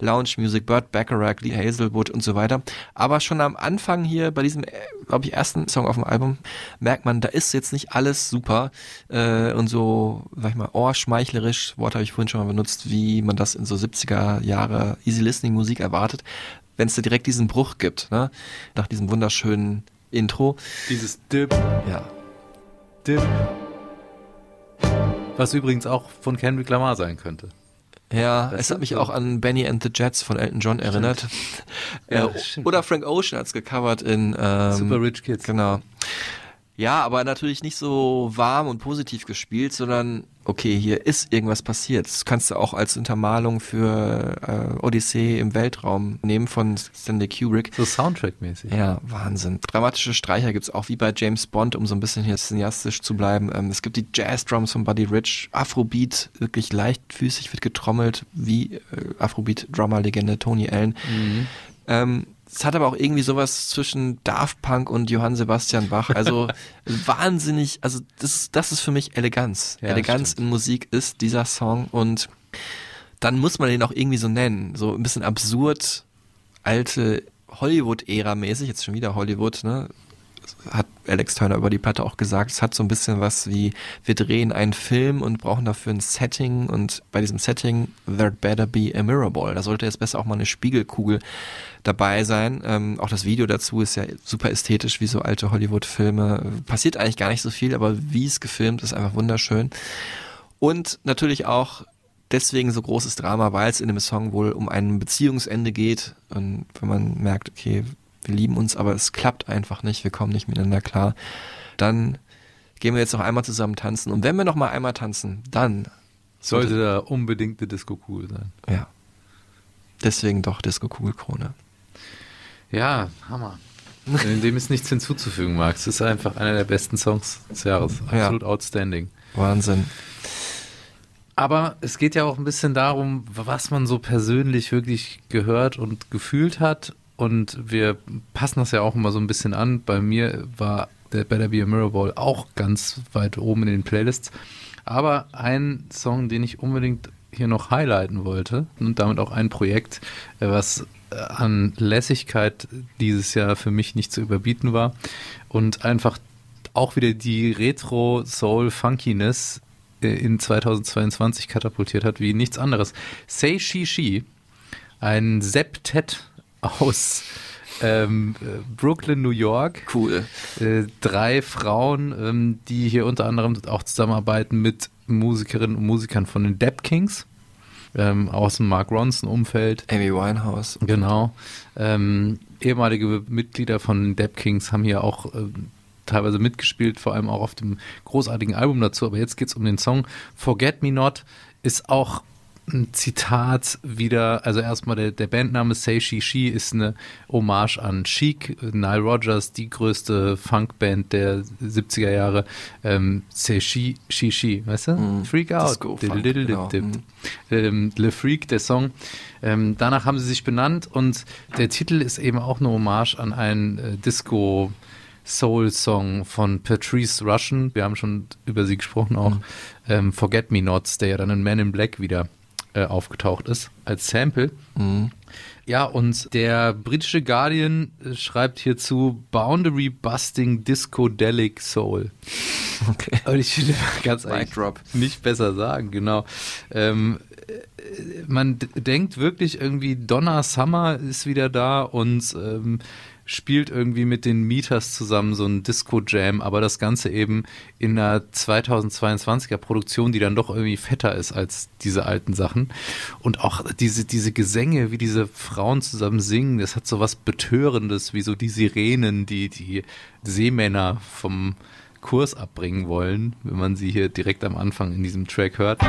Lounge Music, Burt Bacharach, Lee Hazelwood und so weiter. Aber schon am Anfang hier bei diesem, glaube ich, ersten Song auf dem Album merkt man, da ist jetzt nicht alles super äh, und so, sag ich mal, ohrschmeichlerisch, Wort habe ich vorhin schon mal benutzt, wie man das in so 70er Jahre Easy Listening Musik erwartet. Wenn es da direkt diesen Bruch gibt, ne? nach diesem wunderschönen Intro. Dieses Dip. Ja. Dip. Was übrigens auch von Kendrick Lamar sein könnte. Ja, Das es hat mich so. auch an Benny and the Jets von Elton John erinnert. Ja, Äh, oder Frank Ocean hat es gecovert in ähm, Super Rich Kids. Genau. Ja, aber natürlich nicht so warm und positiv gespielt, sondern okay, hier ist irgendwas passiert. Das kannst du auch als Untermalung für äh, Odyssee im Weltraum nehmen von Stanley Kubrick. So Soundtrack-mäßig. Ja, Wahnsinn. Dramatische Streicher gibt's auch wie bei James Bond, um so ein bisschen hier cineastisch zu bleiben. Ähm, es gibt die Jazz-Drums von Buddy Rich, Afrobeat, wirklich leichtfüßig wird getrommelt, wie äh, Afrobeat-Drummer-Legende Tony Allen. Mhm. Ähm, es hat aber auch irgendwie sowas zwischen Daft Punk und Johann Sebastian Bach. Also wahnsinnig, also das, ist- das ist für mich Eleganz. Ja, Eleganz in Musik ist dieser Song und dann muss man den auch irgendwie so nennen. So ein bisschen absurd, alte Hollywood-Ära mäßig, jetzt schon wieder Hollywood, ne? Hat Alex Turner über die Platte auch gesagt, es hat so ein bisschen was wie, wir drehen einen Film und brauchen dafür ein Setting und bei diesem Setting, there better be a mirror ball. Da sollte jetzt besser auch mal eine Spiegelkugel dabei sein. Ähm, auch das Video dazu ist ja super ästhetisch, wie so alte Hollywood-Filme. Passiert eigentlich gar nicht so viel, aber wie es gefilmt ist, einfach wunderschön. Und natürlich auch deswegen so großes Drama, weil es in dem Song wohl um ein Beziehungsende geht. Und wenn man merkt, okay, wir lieben uns, aber es klappt einfach nicht, wir kommen nicht miteinander klar, dann gehen wir jetzt noch einmal zusammen tanzen. Und wenn wir noch mal einmal tanzen, dann Sollte da unbedingt eine Disco-Kugel sein. Ja. Deswegen doch Disco Kugelkrone. Ja, Hammer. Dem ist nichts hinzuzufügen, Max. Es ist einfach einer der besten Songs des Jahres. Ja. Absolut outstanding. Wahnsinn. Aber es geht ja auch ein bisschen darum, was man so persönlich wirklich gehört und gefühlt hat. Und wir passen das ja auch immer so ein bisschen an. Bei mir war der Better Be a Mirror Ball auch ganz weit oben in den Playlists. Aber ein Song, den ich unbedingt hier noch highlighten wollte und damit auch ein Projekt, was äh, an Lässigkeit dieses Jahr für mich nicht zu überbieten war und einfach auch wieder die Retro-Soul-Funkiness äh, in 2022 katapultiert hat wie nichts anderes. Say She She, ein Septett aus ähm, äh, Brooklyn, New York. Cool. Äh, drei Frauen, ähm, die hier unter anderem auch zusammenarbeiten mit Musikerinnen und Musikern von den Dap Kings. Ähm, aus dem Mark Ronson-Umfeld. Amy Winehouse. Genau. Ähm, ehemalige Mitglieder von den Dap Kings haben hier auch ähm, teilweise mitgespielt, vor allem auch auf dem großartigen Album dazu. Aber jetzt geht es um den Song Forget Me Not, ist auch ein Zitat wieder, also erstmal der, der Bandname Say She She ist eine Hommage an Chic, Nile Rodgers, die größte Funkband der 70er Jahre. Ähm, Say She She She, weißt du? Freak Out. Genau. Mhm. Ähm, Le Freak, der Song. Ähm, danach haben sie sich benannt und der Titel ist eben auch eine Hommage an einen äh, Disco- Soul-Song von Patrice Russian. Wir haben schon über sie gesprochen auch. Ähm, Forget Me Nots, der ja dann in Man in Black wieder äh, aufgetaucht ist als Sample. Mhm. Ja, und der britische Guardian äh, schreibt hierzu Boundary Busting Discodelic Soul. Okay. Und ich will ganz drop. nicht besser sagen, genau. Ähm, äh, man denkt wirklich irgendwie, Donna Summer ist wieder da und ähm, spielt irgendwie mit den Meters zusammen so ein Disco-Jam, aber das Ganze eben in einer 2022er Produktion, die dann doch irgendwie fetter ist als diese alten Sachen. Und auch diese, diese Gesänge, wie diese Frauen zusammen singen, das hat so was Betörendes, wie so die Sirenen, die die Seemänner vom Kurs abbringen wollen, wenn man sie hier direkt am Anfang in diesem Track hört.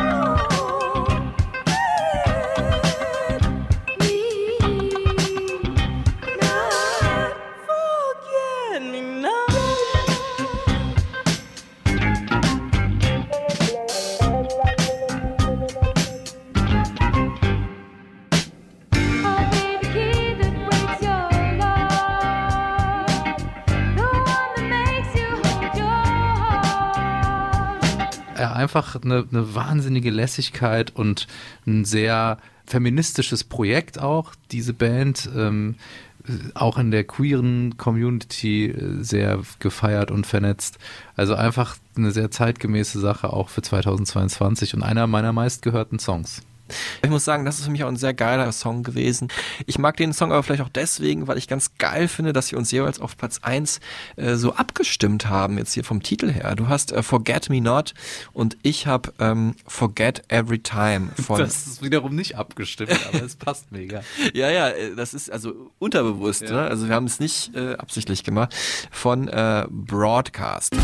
Einfach eine, eine wahnsinnige Lässigkeit und ein sehr feministisches Projekt auch, diese Band. Ähm, auch in der queeren Community äh, sehr gefeiert und vernetzt. Also einfach eine sehr zeitgemäße Sache auch für 2022 und einer meiner meistgehörten Songs. Ich muss sagen, das ist für mich auch ein sehr geiler Song gewesen. Ich mag den Song aber vielleicht auch deswegen, weil ich ganz geil finde, dass wir uns jeweils auf Platz 1 äh, so abgestimmt haben, jetzt hier vom Titel her. Du hast äh, Forget Me Not und ich habe ähm, Forget Every Time von. Das ist wiederum nicht abgestimmt, aber es passt mega. Ja, ja, äh, das ist also unterbewusst, Ja. ne? Also wir haben es nicht äh, absichtlich gemacht. Von äh, Broadcast.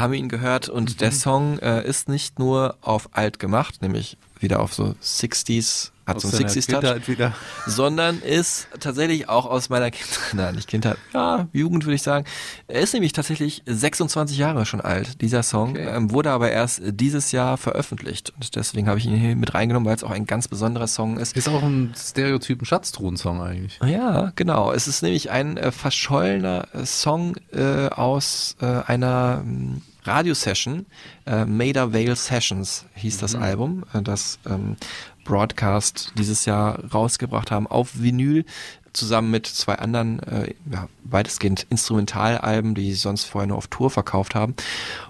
Haben wir ihn gehört und der Song äh, ist nicht nur auf alt gemacht, nämlich wieder auf so 60s, hat Aus so einen deiner 60s Kindheit Touch, wieder. sondern ist tatsächlich auch aus meiner Kindheit, nein, nicht Kindheit, ja, Jugend würde ich sagen. Er ist nämlich tatsächlich 26 Jahre schon alt, dieser Song, ähm, wurde aber erst dieses Jahr veröffentlicht und deswegen habe ich ihn hier mit reingenommen, weil es auch ein ganz besonderer Song ist. Ist auch ein Stereotypen Schatztruhen-Song eigentlich. Ja, genau. Es ist nämlich ein äh, verschollener äh, Song äh, aus äh, einer ähm, Radiosession. Äh, Maida Vale Sessions hieß das Mhm. Album, äh, das ähm, Broadcast dieses Jahr rausgebracht haben auf Vinyl zusammen mit zwei anderen äh, ja, weitestgehend Instrumentalalben, die sie sonst vorher nur auf Tour verkauft haben.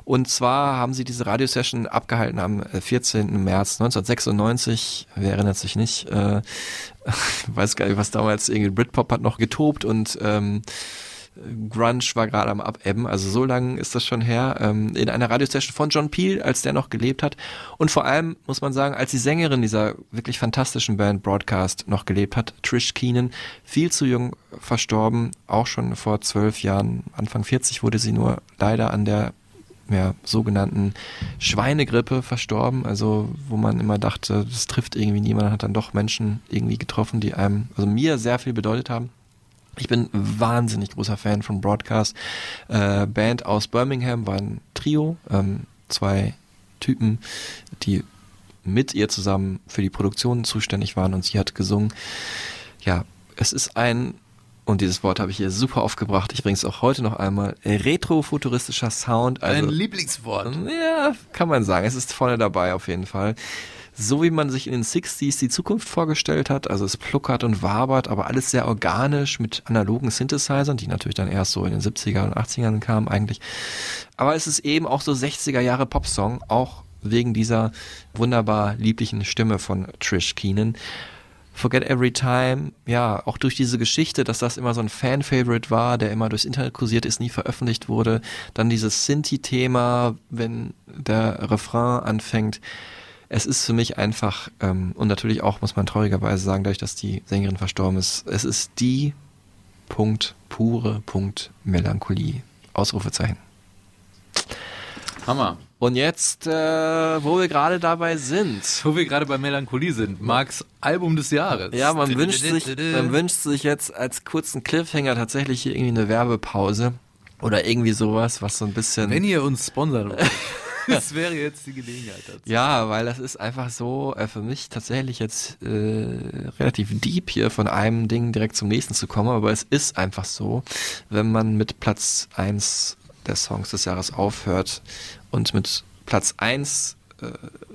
Und zwar haben sie diese Radiosession abgehalten am äh, 14. März 1996. Wer erinnert sich nicht? Äh, ich weiß gar nicht, was damals irgendwie Britpop hat noch getobt und ähm, Grunge war gerade am Abebben, also so lange ist das schon her, ähm, in einer Radiosession von John Peel, als der noch gelebt hat. Und vor allem muss man sagen, als die Sängerin dieser wirklich fantastischen Band Broadcast noch gelebt hat, Trish Keenan, viel zu jung verstorben, auch schon vor zwölf Jahren, Anfang 40 wurde sie nur leider an der ja, sogenannten Schweinegrippe verstorben, also wo man immer dachte, das trifft irgendwie niemand, hat dann doch Menschen irgendwie getroffen, die einem, also mir sehr viel bedeutet haben. Ich bin wahnsinnig großer Fan von Broadcast. Äh, Band aus Birmingham war ein Trio, ähm, zwei Typen, die mit ihr zusammen für die Produktion zuständig waren und sie hat gesungen. Ja, es ist ein, und dieses Wort habe ich hier super aufgebracht, ich bringe es auch heute noch einmal, retrofuturistischer Sound. Also, Ein Lieblingswort. ja, kann man sagen. Es ist vorne dabei auf jeden Fall. So wie man sich in den 60s die Zukunft vorgestellt hat, also es pluckert und wabert, aber alles sehr organisch mit analogen Synthesizern, die natürlich dann erst so in den 70er und 80ern kamen eigentlich. Aber es ist eben auch so 60er Jahre Popsong, auch wegen dieser wunderbar lieblichen Stimme von Trish Keenan. Forget Every Time, ja, auch durch diese Geschichte, dass das immer so ein Fan-Favorite war, der immer durchs Internet kursiert ist, nie veröffentlicht wurde. Dann dieses Sinti-Thema, wenn der Refrain anfängt. Es ist für mich einfach, ähm, und natürlich auch, muss man traurigerweise sagen, dadurch, dass die Sängerin verstorben ist, es ist die Punkt, pure Punkt Melancholie. Ausrufezeichen. Hammer. Und jetzt, äh, wo wir gerade dabei sind. Wo wir gerade bei Melancholie sind. Marks Album des Jahres. Ja, man wünscht sich, man wünscht sich jetzt als kurzen Cliffhanger tatsächlich hier irgendwie eine Werbepause oder irgendwie sowas, was so ein bisschen. Wenn ihr uns sponsern wollt, das wäre jetzt die Gelegenheit dazu. Ja, weil das ist einfach so äh, für mich tatsächlich jetzt äh, relativ deep hier von einem Ding direkt zum nächsten zu kommen, aber es ist einfach so, wenn man mit Platz eins der Songs des Jahres aufhört und mit Platz eins äh,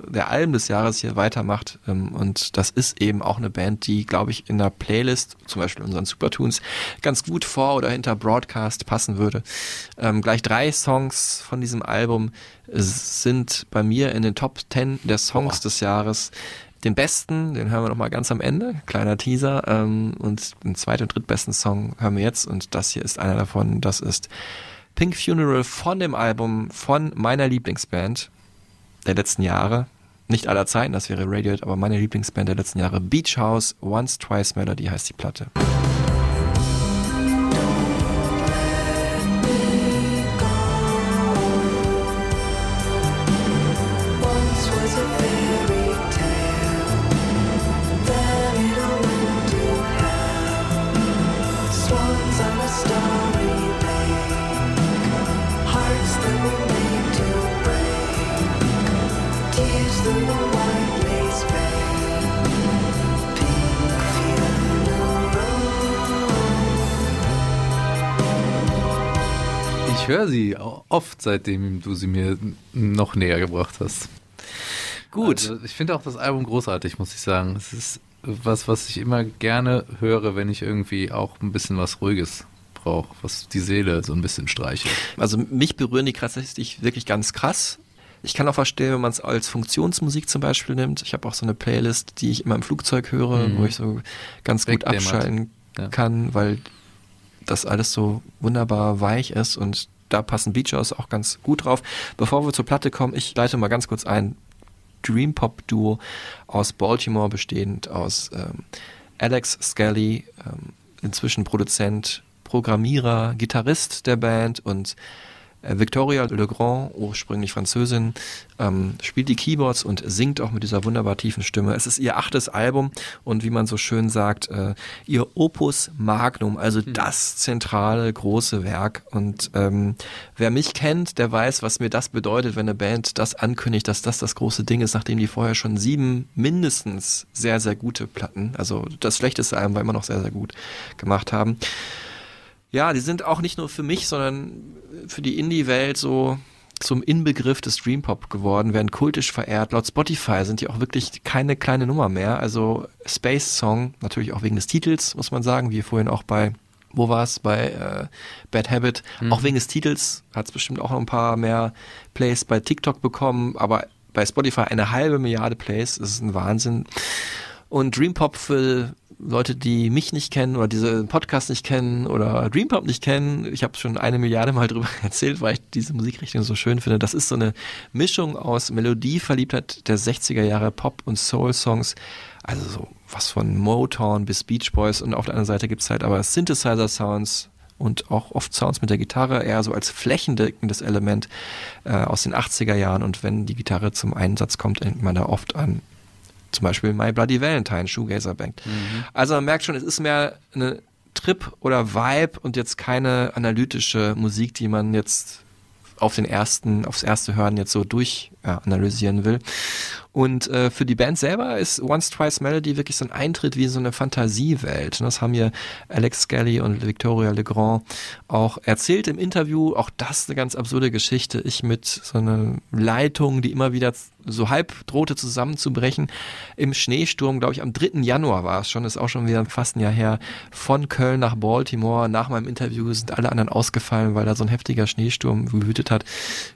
der Alben des Jahres hier weitermacht. Ähm, und das ist eben auch eine Band, die, glaube ich, in der Playlist, zum Beispiel unseren Supertunes, ganz gut vor oder hinter Broadcast passen würde. Ähm, gleich drei Songs von diesem Album äh, sind bei mir in den Top 10 der Songs des Jahres. Den besten, den hören wir noch mal ganz am Ende, kleiner Teaser. Ähm, und den zweiten und drittbesten Song hören wir jetzt. Und das hier ist einer davon. Das ist Pink Funeral von dem Album von meiner Lieblingsband der letzten Jahre. Nicht aller Zeiten, das wäre Radiohead, aber meine Lieblingsband der letzten Jahre. Beach House, Once Twice Melody heißt die Platte. Höre sie oft, seitdem du sie mir noch näher gebracht hast. Gut. Also, ich finde auch das Album großartig, muss ich sagen. Es ist was, was ich immer gerne höre, wenn ich irgendwie auch ein bisschen was Ruhiges brauche, was die Seele so ein bisschen streichelt. Also mich berühren die tatsächlich wirklich ganz krass. Ich kann auch verstehen, wenn man es als Funktionsmusik zum Beispiel nimmt. Ich habe auch so eine Playlist, die ich immer im Flugzeug höre, Mhm. wo ich so ganz gut abschalten Ja. kann, weil das alles so wunderbar weich ist und da passen Beach House auch ganz gut drauf. Bevor wir zur Platte kommen, ich leite mal ganz kurz ein Dream Pop Duo aus Baltimore bestehend aus ähm, Alex Skelly, ähm, inzwischen Produzent, Programmierer, Gitarrist der Band und Victoria Legrand, ursprünglich Französin, ähm, spielt die Keyboards und singt auch mit dieser wunderbar tiefen Stimme. Es ist ihr achtes Album und wie man so schön sagt, äh, ihr Opus Magnum, also das zentrale große Werk. Und ähm, wer mich kennt, der weiß, was mir das bedeutet, wenn eine Band das ankündigt, dass das das große Ding ist, nachdem die vorher schon sieben mindestens sehr, sehr gute Platten, also das schlechteste Album war immer noch sehr, sehr gut gemacht haben. Ja, die sind auch nicht nur für mich, sondern für die Indie-Welt so zum Inbegriff des Dream Pop geworden, werden kultisch verehrt. Laut Spotify sind die auch wirklich keine kleine Nummer mehr. Also Space Song, natürlich auch wegen des Titels, muss man sagen, wie vorhin auch bei, wo war es, bei äh, Bad Habit. Mhm. Auch wegen des Titels hat es bestimmt auch noch ein paar mehr Plays bei TikTok bekommen, aber bei Spotify eine halbe Milliarde Plays, das ist ein Wahnsinn. Und Dream Pop für Leute, die mich nicht kennen oder diese Podcast nicht kennen oder Dream Pop nicht kennen, ich habe schon eine Milliarde Mal drüber erzählt, weil ich diese Musikrichtung so schön finde. Das ist so eine Mischung aus Melodieverliebtheit der 60er Jahre Pop- und Soul-Songs, also so was von Motown bis Beach Boys und auf der anderen Seite gibt's halt aber Synthesizer-Sounds und auch oft Sounds mit der Gitarre, eher so als flächendeckendes Element äh, aus den 80er Jahren und wenn die Gitarre zum Einsatz kommt, denkt man da oft an zum Beispiel My Bloody Valentine, Shoegazer Band. Also man merkt schon, es ist mehr eine Trip oder Vibe und jetzt keine analytische Musik, die man jetzt auf den ersten, aufs erste Hören jetzt so durch ja, analysieren will. Und äh, für die Band selber ist Once Twice Melody wirklich so ein Eintritt wie so eine Fantasiewelt. Und das haben hier Alex Skelly und Victoria Legrand auch erzählt im Interview. Auch das eine ganz absurde Geschichte. Ich mit so einer Leitung, die immer wieder so halb drohte zusammenzubrechen. Im Schneesturm, glaube ich, am 3. Januar war es schon, ist auch schon wieder fast ein Jahr her, von Köln nach Baltimore. Nach meinem Interview sind alle anderen ausgefallen, weil da so ein heftiger Schneesturm gewütet hat.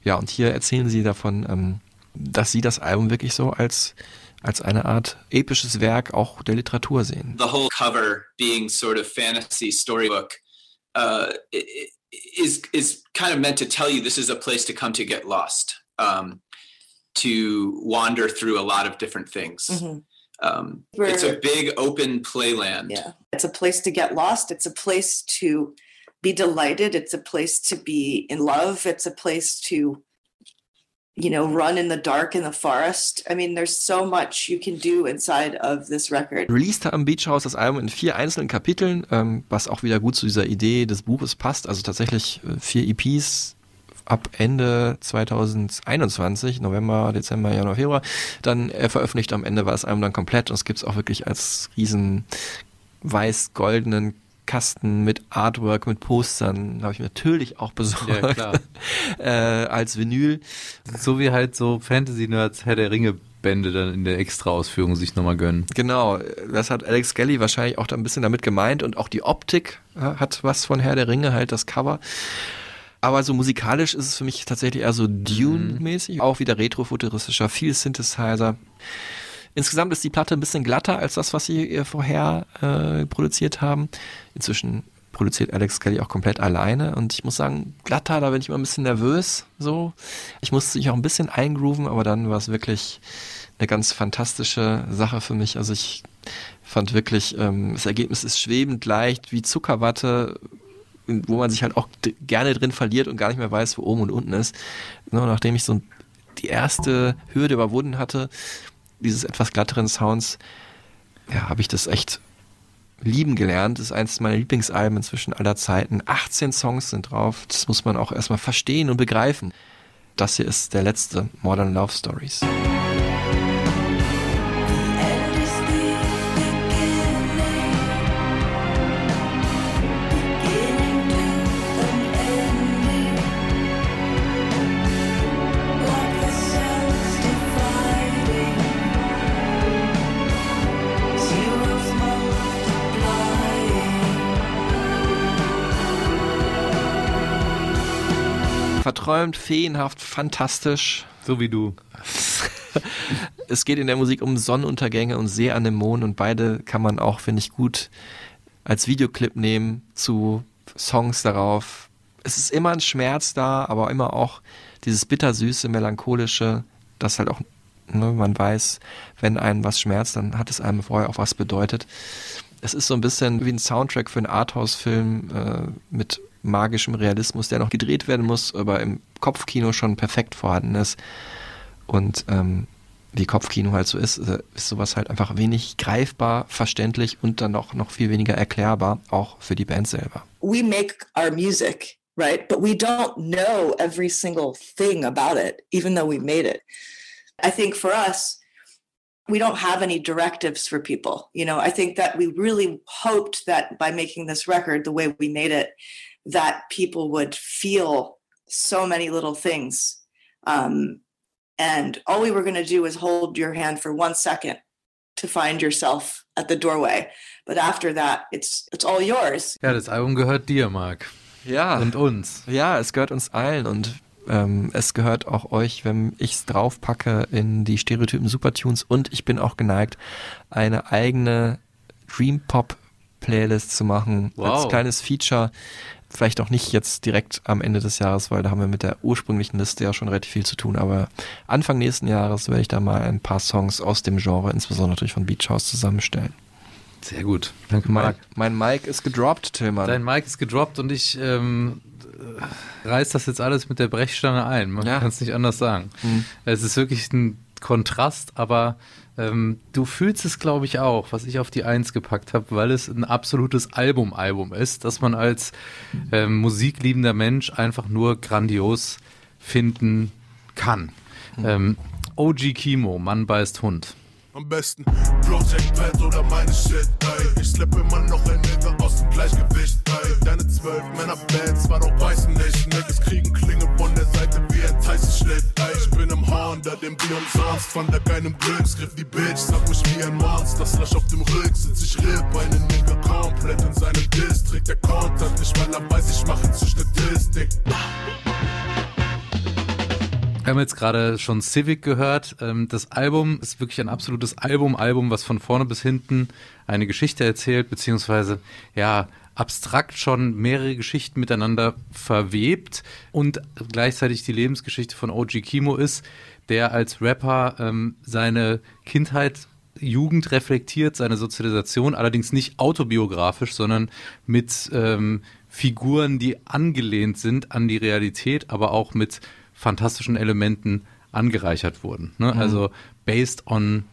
Ja, und hier erzählen sie davon, ähm, dass sie das Album wirklich so als als eine Art episches Werk auch der Literatur sehen. the whole cover being sort of fantasy storybook uh, i- i- is is kind of meant to tell you this is a place to come to get lost, um, to wander through a lot of different things. Mhm. Um, it's a big open playland. Yeah. It's a place to get lost. It's a place to be delighted. It's a place to be in love. It's a place to, you know, run in the dark in the forest. I mean, there's so much you can do inside of this record. Released haben Beach House das Album in vier einzelnen Kapiteln, ähm, was auch wieder gut zu dieser Idee des Buches passt. Also tatsächlich äh, vier EPs ab Ende 2021, November, Dezember, Januar, Februar, dann äh, veröffentlicht. Am Ende war das Album dann komplett und es gibt es auch wirklich als riesen weiß-goldenen Kasten mit Artwork, mit Postern, habe ich mir natürlich auch besorgt. Ja, äh, als Vinyl. So wie halt so Fantasy-Nerds Herr der Ringe-Bände dann in der Extra-Ausführung sich nochmal gönnen. Genau, das hat Alex Skelly wahrscheinlich auch da ein bisschen damit gemeint und auch die Optik äh, hat was von Herr der Ringe, halt das Cover. Aber so musikalisch ist es für mich tatsächlich eher so Dune-mäßig, auch wieder retrofuturistischer, viel Synthesizer. Insgesamt ist die Platte ein bisschen glatter als das, was sie äh, vorher äh, produziert haben. Inzwischen produziert Alex Kelly auch komplett alleine und ich muss sagen, glatter, da bin ich immer ein bisschen nervös, so. Ich musste mich auch ein bisschen eingrooven, aber dann war es wirklich eine ganz fantastische Sache für mich. Also ich fand wirklich, ähm, das Ergebnis ist schwebend leicht, wie Zuckerwatte, wo man sich halt auch gerne drin verliert und gar nicht mehr weiß, wo oben und unten ist. Nur nachdem ich so die erste Hürde überwunden hatte, dieses etwas glatteren Sounds, ja, habe ich das echt lieben gelernt. Das ist eines meiner Lieblingsalben inzwischen aller Zeiten. 18 Songs sind drauf. Das muss man auch erstmal verstehen und begreifen. Das hier ist der letzte Modern Love Stories. Verträumt, feenhaft, fantastisch. So wie du. es geht in der Musik um Sonnenuntergänge und Seeanemonen und beide kann man auch, finde ich, gut als Videoclip nehmen zu Songs darauf. Es ist immer ein Schmerz da, aber immer auch dieses bittersüße, melancholische, das halt auch, ne, man weiß, wenn einem was schmerzt, dann hat es einem vorher auch was bedeutet. Es ist so ein bisschen wie ein Soundtrack für einen Arthouse-Film äh, mit magischem Realismus, der noch gedreht werden muss, aber im Kopfkino schon perfekt vorhanden ist. Und ähm, wie Kopfkino halt so ist, äh, ist sowas halt einfach wenig greifbar, verständlich und dann auch noch viel weniger erklärbar, auch für die Band selber. we make our music, right? But we don't know every single thing about it, even though we made it. I think for us, we don't have any directives for people. You know, I think that we really hoped that by making this record the way we made it, that people would feel so many little things. Um, and all we were going to do was hold your hand for one second to find yourself at the doorway. But after that, it's it's all yours. Ja, das Album gehört dir, Marc. Ja. Und uns. Ja, es gehört uns allen und ähm, es gehört auch euch, wenn ich es draufpacke in die Stereotypen Supertunes und ich bin auch geneigt, eine eigene Dream Pop Playlist zu machen Wow. als kleines Feature. Vielleicht auch nicht jetzt direkt am Ende des Jahres, weil da haben wir mit der ursprünglichen Liste ja schon relativ viel zu tun. Aber Anfang nächsten Jahres werde ich da mal ein paar Songs aus dem Genre, insbesondere natürlich von Beach House, zusammenstellen. Sehr gut. Danke, Mein, Marc. mein Mic ist gedroppt, Tillmann. Dein Mic ist gedroppt und ich ähm, reiß das jetzt alles mit der Brechstange ein. Man kann es nicht anders sagen. Hm. Es ist wirklich ein Kontrast, aber ähm, du fühlst es, glaube ich, auch, was ich auf die Eins gepackt habe, weil es ein absolutes Album-Album ist, das man als ähm, musikliebender Mensch einfach nur grandios finden kann. Ähm, OG Kimo, Mann beißt Hund. Am besten Project Pad oder meine Shit, ey. Ich schlepp immer noch ein Nigger aus dem Gleichgewicht, ey. Deine zwölf Männer Bands war doch beißen nicht. Niggas kriegen Klinge von der Seite wie ein Tyson-Schnitt, ey. Ich bin im Honda, dem Bier umsonst. Von der keinem Glücksgriff, die Bitch sag mich wie ein Monster. Slash auf dem Rück, sitz ich Ripp, einen Nigger komplett in seinem District. Der Kontakt nicht, weil er weiß, ich mach ihn zur Statistik. Wir haben jetzt gerade schon Civic gehört. Ähm, Das Album ist wirklich ein absolutes Album-Album, was von vorne bis hinten eine Geschichte erzählt, beziehungsweise ja abstrakt schon mehrere Geschichten miteinander verwebt und gleichzeitig die Lebensgeschichte von OG Kimo ist, der als Rapper ähm, seine Kindheit Jugend reflektiert, seine Sozialisation, allerdings nicht autobiografisch, sondern mit ähm, Figuren, die angelehnt sind an die Realität, aber auch mit fantastischen Elementen angereichert wurden. Ne? Mhm. Also based on,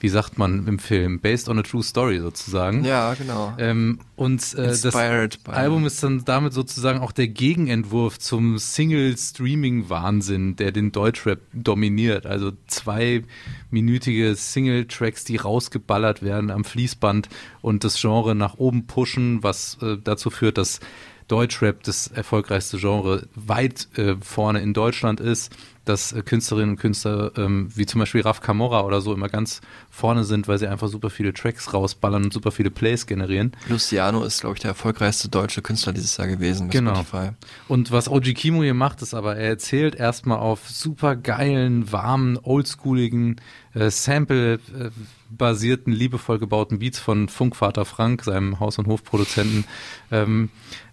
wie sagt man im Film, based on a true story sozusagen. Ja, genau. Ähm, und äh, das Album ist dann damit sozusagen auch der Gegenentwurf zum Single-Streaming-Wahnsinn, der den Deutschrap dominiert. Also zweiminütige Single-Tracks, die rausgeballert werden am Fließband und das Genre nach oben pushen, was äh, dazu führt, dass Deutschrap das erfolgreichste Genre weit äh, vorne in Deutschland ist, dass äh, Künstlerinnen und Künstler ähm, wie zum Beispiel Raf Camora oder so immer ganz vorne sind, weil sie einfach super viele Tracks rausballern und super viele Plays generieren. Luciano ist, glaube ich, der erfolgreichste deutsche Künstler dieses Jahr gewesen. Genau. Spotify. Und was OG Kimo hier macht, ist aber, er erzählt erstmal auf super geilen, warmen, oldschooligen, äh, Sample-basierten, liebevoll gebauten Beats von Funkvater Frank, seinem Haus- und Hofproduzenten, ähm,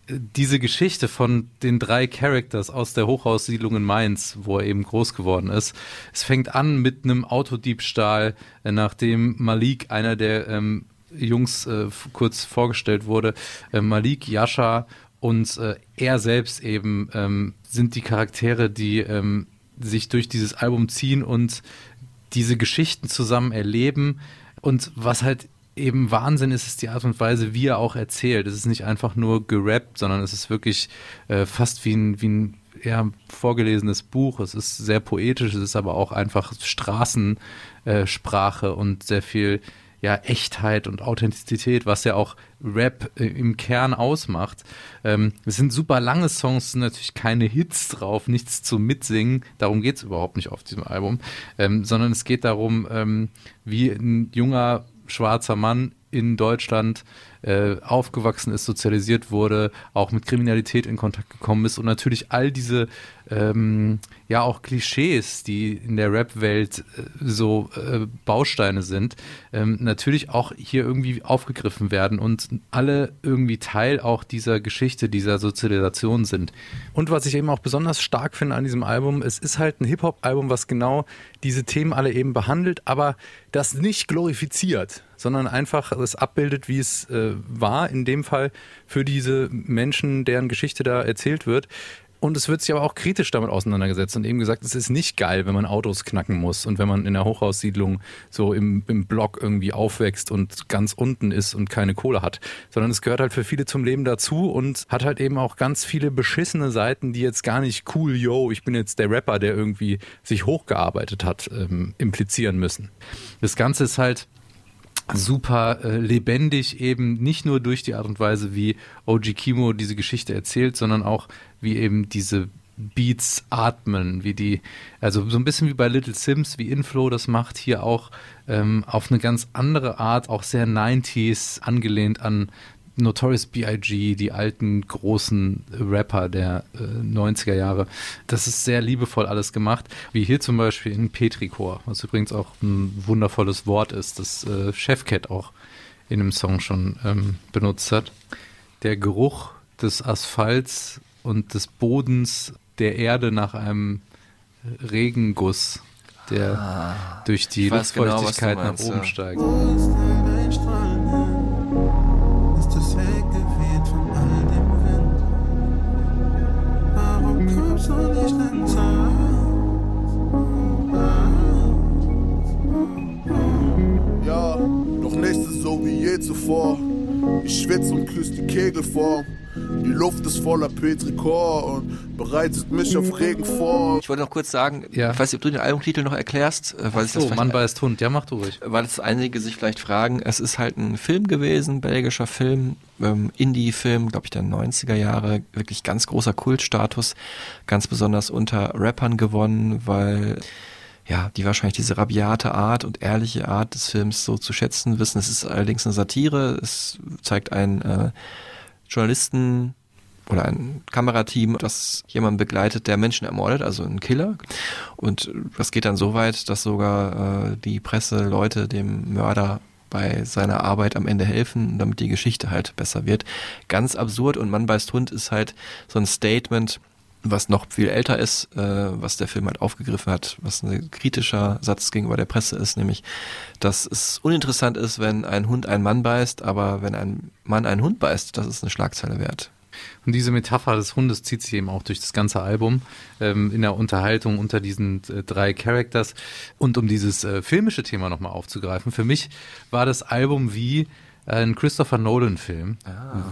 diese Geschichte von den drei Characters aus der Hochhaussiedlung in Mainz, wo er eben groß geworden ist. Es fängt an mit einem Autodiebstahl, äh, nachdem Malik, einer der ähm, Jungs, äh, kurz vorgestellt wurde. Äh, Malik, Yasha und äh, er selbst eben ähm, sind die Charaktere, die ähm, sich durch dieses Album ziehen und diese Geschichten zusammen erleben. Und was halt eben Wahnsinn ist, ist die Art und Weise, wie er auch erzählt. Es ist nicht einfach nur gerappt, sondern es ist wirklich äh, fast wie ein, wie ein ja, vorgelesenes Buch. Es ist sehr poetisch, es ist aber auch einfach Straßensprache äh, und sehr viel ja, Echtheit und Authentizität, was ja auch Rap äh, im Kern ausmacht. Ähm, es sind super lange Songs, es sind natürlich keine Hits drauf, nichts zum Mitsingen. Darum geht es überhaupt nicht auf diesem Album, ähm, sondern es geht darum, ähm, wie ein junger schwarzer Mann in Deutschland äh, aufgewachsen ist, sozialisiert wurde, auch mit Kriminalität in Kontakt gekommen ist und natürlich all diese ähm, ja auch Klischees, die in der Rap-Welt äh, so äh, Bausteine sind, ähm, natürlich auch hier irgendwie aufgegriffen werden und alle irgendwie Teil auch dieser Geschichte, dieser Sozialisation sind. Und was ich eben auch besonders stark finde an diesem Album, es ist halt ein Hip-Hop-Album, was genau diese Themen alle eben behandelt, aber das nicht glorifiziert, sondern einfach es abbildet, wie es äh, war, in dem Fall für diese Menschen, deren Geschichte da erzählt wird. Und es wird sich aber auch kritisch damit auseinandergesetzt und eben gesagt, es ist nicht geil, wenn man Autos knacken muss und wenn man in der Hochhaussiedlung so im, im Block irgendwie aufwächst und ganz unten ist und keine Kohle hat. Sondern es gehört halt für viele zum Leben dazu und hat halt eben auch ganz viele beschissene Seiten, die jetzt gar nicht cool, yo, ich bin jetzt der Rapper, der irgendwie sich hochgearbeitet hat, ähm, implizieren müssen. Das Ganze ist halt super äh, lebendig eben nicht nur durch die Art und Weise, wie OG Kimo diese Geschichte erzählt, sondern auch wie eben diese Beats atmen, wie die, also so ein bisschen wie bei Little Sims, wie Inflow das macht, hier auch ähm, auf eine ganz andere Art, auch sehr 90s angelehnt an Notorious B.I.G., die alten großen Rapper der äh, 90er Jahre. Das ist sehr liebevoll alles gemacht, wie hier zum Beispiel in Petrichor, was übrigens auch ein wundervolles Wort ist, das äh, Chefcat auch in dem Song schon ähm, benutzt hat. Der Geruch des Asphalts und des Bodens der Erde nach einem Regenguss, der Ah, durch die genau, Luftfeuchtigkeit meinst, nach oben ja. steigt. Je zuvor. Ich schwitze und küsse die Kegelform. Die Luft ist voller Petrichor und bereitet mich auf Regen vor. Ich wollte noch kurz sagen, ich weiß nicht, ob du den Albumtitel noch erklärst, äh, weil so, Mann beißt Hund, ja mach du ruhig. weil es einige sich vielleicht fragen, es ist halt ein Film gewesen, belgischer Film, ähm, Indie-Film, glaube ich, der 90er Jahre, wirklich ganz großer Kultstatus, ganz besonders unter Rappern gewonnen, weil ja, die wahrscheinlich diese rabiate Art und ehrliche Art des Films so zu schätzen wissen. Es ist allerdings eine Satire, es zeigt einen äh, Journalisten oder ein Kamerateam, das jemanden begleitet, der Menschen ermordet, also ein Killer. Und das geht dann so weit, dass sogar äh, die Presse Leute dem Mörder bei seiner Arbeit am Ende helfen, damit die Geschichte halt besser wird. Ganz absurd und Mann beißt Hund ist halt so ein Statement, was noch viel älter ist, äh, was der Film halt aufgegriffen hat, was ein kritischer Satz gegenüber der Presse ist, nämlich, dass es uninteressant ist, wenn ein Hund einen Mann beißt, aber wenn ein Mann einen Hund beißt, das ist eine Schlagzeile wert. Und diese Metapher des Hundes zieht sich eben auch durch das ganze Album ähm, in der Unterhaltung unter diesen äh, drei Characters. Und um dieses äh, filmische Thema nochmal aufzugreifen, für mich war das Album wie ein Christopher Nolan-Film,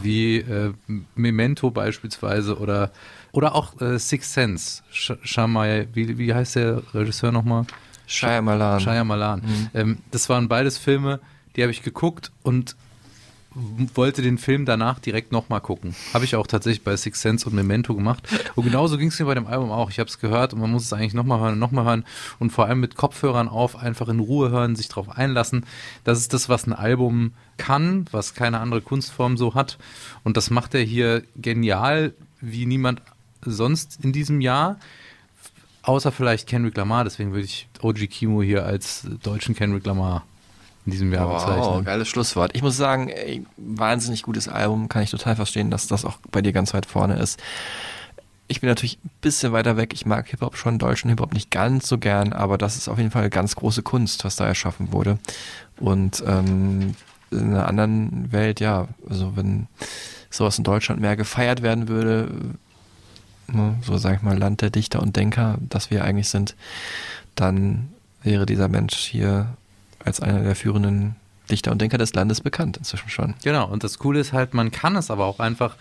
wie äh, Memento beispielsweise oder, oder auch äh, Sixth Sense. Sh Shamai, wie, wie heißt der Regisseur nochmal? Shyamalan. Shyamalan. Mhm. Ähm, das waren beides Filme, die habe ich geguckt und wollte den Film danach direkt nochmal gucken. Habe ich auch tatsächlich bei Six Sense und Memento gemacht. Und genauso ging es mir bei dem Album auch. Ich habe es gehört und man muss es eigentlich nochmal hören und nochmal hören und vor allem mit Kopfhörern auf, einfach in Ruhe hören, sich drauf einlassen. Das ist das, was ein Album kann, was keine andere Kunstform so hat. Und das macht er hier genial, wie niemand sonst in diesem Jahr. Außer vielleicht Kendrick Lamar, deswegen würde ich OG Kimo hier als deutschen Kendrick Lamar in diesem Jahr Wow, bezeichnen. geiles Schlusswort. Ich muss sagen, ey, wahnsinnig gutes Album, kann ich total verstehen, dass das auch bei dir ganz weit vorne ist. Ich bin natürlich ein bisschen weiter weg. Ich mag Hip-Hop schon, deutschen Hip-Hop nicht ganz so gern, aber das ist auf jeden Fall ganz große Kunst, was da erschaffen wurde. Und ähm, in einer anderen Welt, ja, also wenn sowas in Deutschland mehr gefeiert werden würde, ne, so sag ich mal, Land der Dichter und Denker, das wir eigentlich sind, dann wäre dieser Mensch hier als einer der führenden Dichter und Denker des Landes bekannt inzwischen schon. Genau, und das Coole ist halt, man kann es aber auch einfach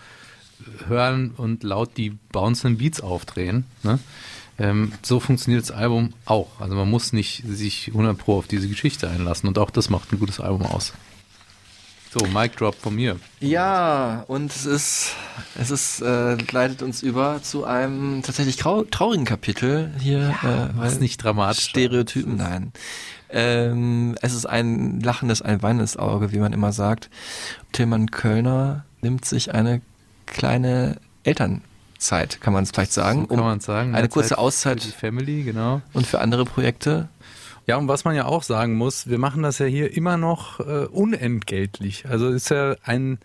hören und laut die bouncenden Beats aufdrehen. Ne? Ähm, so funktioniert das Album auch. Also man muss nicht sich 100 Pro auf diese Geschichte einlassen und auch das macht ein gutes Album aus. So, Mic Drop von mir. Ja, und es ist, es ist, äh, leitet uns über zu einem tatsächlich trau traurigen Kapitel hier. Ja, äh, was weil nicht dramatisch. Stereotypen, nein. Ähm, es ist ein lachendes, ein weinendes Auge, wie man immer sagt. Tillmann Kölner nimmt sich eine kleine Elternzeit, kann man es vielleicht sagen. So kann man sagen. Eine Mehr kurze Zeit Auszeit. Für die Family, genau. Und für andere Projekte. Ja, und was man ja auch sagen muss, wir machen das ja hier immer noch äh, unentgeltlich. Also ist ja ein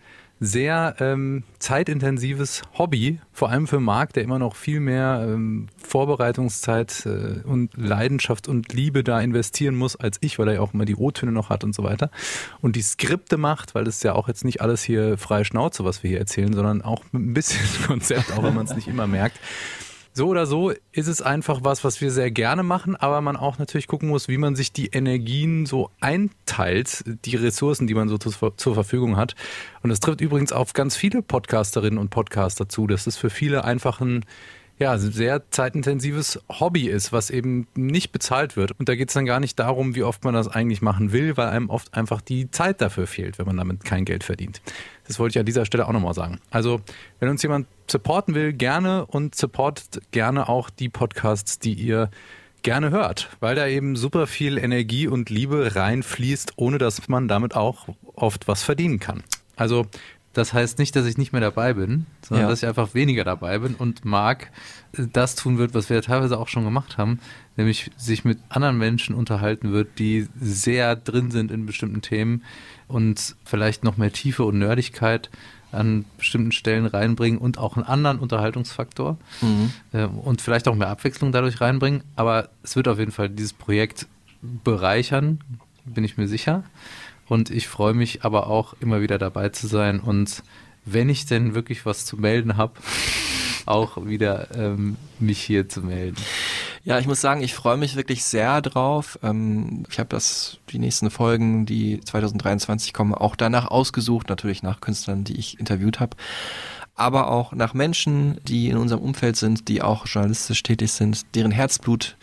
sehr ähm, zeitintensives Hobby, vor allem für Marc, der immer noch viel mehr ähm, Vorbereitungszeit äh, und Leidenschaft und Liebe da investieren muss als ich, weil er ja auch immer die O-Töne noch hat und so weiter. Und die Skripte macht, weil das ist ja auch jetzt nicht alles hier freie Schnauze, was wir hier erzählen, sondern auch mit ein bisschen Konzept, auch wenn man es nicht immer merkt. So oder so ist es einfach was, was wir sehr gerne machen, aber man auch natürlich gucken muss, wie man sich die Energien so einteilt, die Ressourcen, die man so zur, zur Verfügung hat. Und das trifft übrigens auf ganz viele Podcasterinnen und Podcaster zu. Das ist für viele einfach ein ja, sehr zeitintensives Hobby ist, was eben nicht bezahlt wird. Und da geht es dann gar nicht darum, wie oft man das eigentlich machen will, weil einem oft einfach die Zeit dafür fehlt, wenn man damit kein Geld verdient. Das wollte ich an dieser Stelle auch nochmal sagen. Also, wenn uns jemand supporten will, gerne und supportet gerne auch die Podcasts, die ihr gerne hört, weil da eben super viel Energie und Liebe reinfließt, ohne dass man damit auch oft was verdienen kann. Also das heißt nicht, dass ich nicht mehr dabei bin, sondern Ja. dass ich einfach weniger dabei bin und Marc äh, das tun wird, was wir teilweise auch schon gemacht haben, nämlich sich mit anderen Menschen unterhalten wird, die sehr drin sind in bestimmten Themen und vielleicht noch mehr Tiefe und Nerdigkeit an bestimmten Stellen reinbringen und auch einen anderen Unterhaltungsfaktor Mhm. äh, und vielleicht auch mehr Abwechslung dadurch reinbringen. Aber es wird auf jeden Fall dieses Projekt bereichern, bin ich mir sicher. Und ich freue mich aber auch immer wieder dabei zu sein und wenn ich denn wirklich was zu melden habe, auch wieder ähm, mich hier zu melden. Ja, ich muss sagen, ich freue mich wirklich sehr drauf. Ähm, ich habe das, die nächsten Folgen, die 2023 kommen, auch danach ausgesucht, natürlich nach Künstlern, die ich interviewt habe. Aber auch nach Menschen, die in unserem Umfeld sind, die auch journalistisch tätig sind, deren Herzblut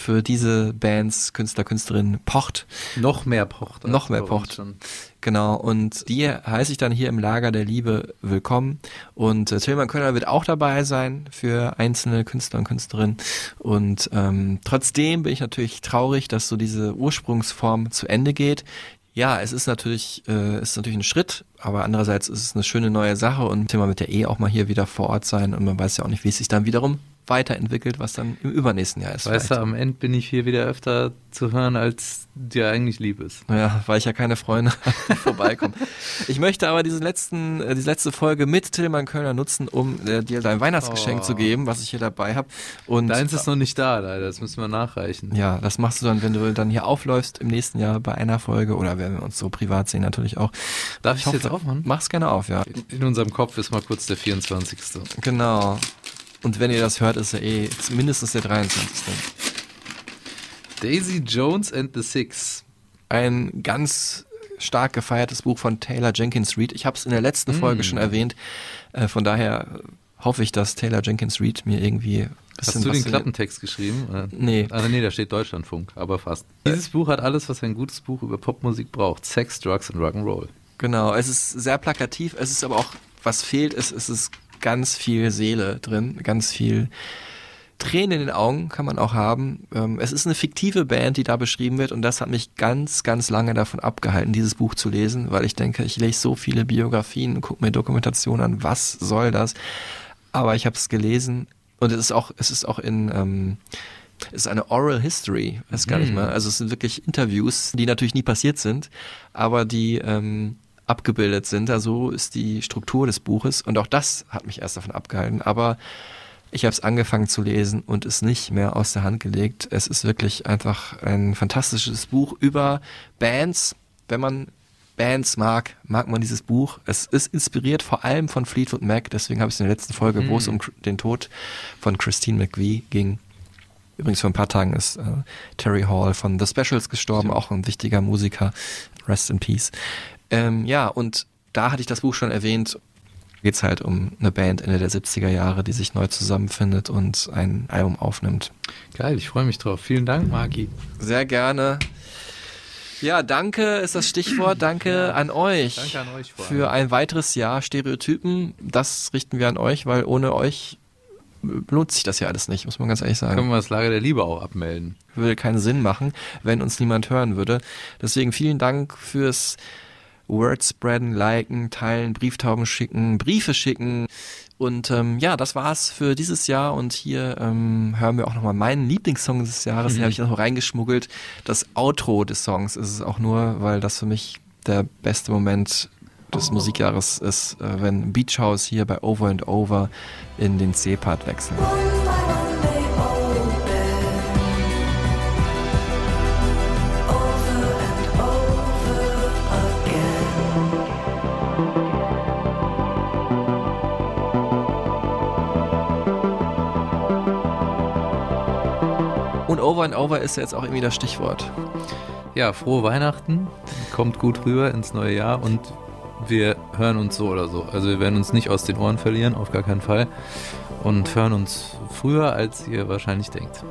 für diese Bands, Künstler, Künstlerinnen pocht. Noch mehr pocht. Noch mehr pocht. schon. Genau, und die heiße ich dann hier im Lager der Liebe willkommen. Und äh, Tillmann Könner wird auch dabei sein für einzelne Künstler und Künstlerinnen. Und ähm, trotzdem bin ich natürlich traurig, dass so diese Ursprungsform zu Ende geht. Ja, es ist natürlich, äh, es ist natürlich ein Schritt, aber andererseits ist es eine schöne neue Sache und Thema mit der eh auch mal hier wieder vor Ort sein und man weiß ja auch nicht, wie es sich dann wiederum weiterentwickelt, was dann im übernächsten Jahr ist. Weißt vielleicht. du, am Ende bin ich hier wieder öfter zu hören, als dir eigentlich lieb ist. Ja, weil ich ja keine Freunde habe, die vorbeikommen. Ich möchte aber diese letzten, äh, diese letzte Folge mit Tillmann Kölner nutzen, um äh, dir dein Weihnachtsgeschenk Oh. zu geben, was ich hier dabei habe. Und Deins ist noch nicht da, leider. Das müssen wir nachreichen. ja, das machst du dann, wenn du dann hier aufläufst im nächsten Jahr bei einer Folge oder wenn wir uns so privat sehen natürlich auch. Darf ich jetzt aufmachen? Mach's gerne auf, ja. In unserem Kopf ist mal kurz der 24. Genau. Und wenn ihr das hört, ist er eh mindestens der 23. Daisy Jones and the Six. Ein ganz stark gefeiertes Buch von Taylor Jenkins Reid. Ich habe es in der letzten Folge Mm. schon erwähnt. Äh, von daher hoffe ich, dass Taylor Jenkins Reid mir irgendwie Hast du den Klappentext geschrieben? oder? Nee. Ah, nee, da steht Deutschlandfunk, aber fast. Dieses Buch hat alles, was ein gutes Buch über Popmusik braucht. Sex, Drugs und Rock'n'Roll. Genau, es ist sehr plakativ, es ist aber auch, was fehlt, ist, es ist ganz viel Seele drin, ganz viel Tränen in den Augen kann man auch haben. Ähm, es ist eine fiktive Band, die da beschrieben wird und das hat mich ganz, ganz lange davon abgehalten, dieses Buch zu lesen, weil ich denke, ich lese so viele Biografien, gucke mir Dokumentationen an, was soll das? Aber ich habe es gelesen und es ist auch, es ist auch in, ähm, es ist eine Oral History, weiß gar nicht Mhm. mal. Also es sind wirklich Interviews, die natürlich nie passiert sind, aber die ähm, abgebildet sind. Also ist die Struktur des Buches und auch das hat mich erst davon abgehalten. Aber ich habe es angefangen zu lesen und es nicht mehr aus der Hand gelegt. Es ist wirklich einfach ein fantastisches Buch über Bands. Wenn man Bands mag, mag man dieses Buch. Es ist inspiriert vor allem von Fleetwood Mac, deswegen habe ich es in der letzten Folge, wo es Mhm. um den Tod von Christine McVie ging. Übrigens vor ein paar Tagen ist äh, Terry Hall von The Specials gestorben, auch ein wichtiger Musiker. Rest in Peace. Ähm, ja, und da hatte ich das Buch schon erwähnt. Geht es halt um eine Band Ende der 70er Jahre, die sich neu zusammenfindet und ein Album aufnimmt. Geil, ich freue mich drauf. Vielen Dank, Maki. Sehr gerne. Ja, danke ist das Stichwort. Danke an euch. Danke an euch Für ein weiteres Jahr Stereotypen. Das richten wir an euch, weil ohne euch lohnt sich das ja alles nicht, muss man ganz ehrlich sagen. Können wir das Lager der Liebe auch abmelden. Würde keinen Sinn machen, wenn uns niemand hören würde. Deswegen vielen Dank fürs Wordspreaden, liken, teilen, Brieftauben schicken, Briefe schicken. Und ähm, ja, das war's für dieses Jahr. Und hier ähm, hören wir auch nochmal meinen Lieblingssong des Jahres. Den Mhm. habe ich noch reingeschmuggelt. Das Outro des Songs ist es auch nur, weil das für mich der beste Moment des Musikjahres ist, äh, wenn Beach House hier bei Over and Over in den C-Part wechseln. Over and Over ist jetzt auch irgendwie das Stichwort. Ja, frohe Weihnachten. Kommt gut rüber ins neue Jahr und wir hören uns so oder so. Also wir werden uns nicht aus den Ohren verlieren, auf gar keinen Fall. Und hören uns früher, als ihr wahrscheinlich denkt.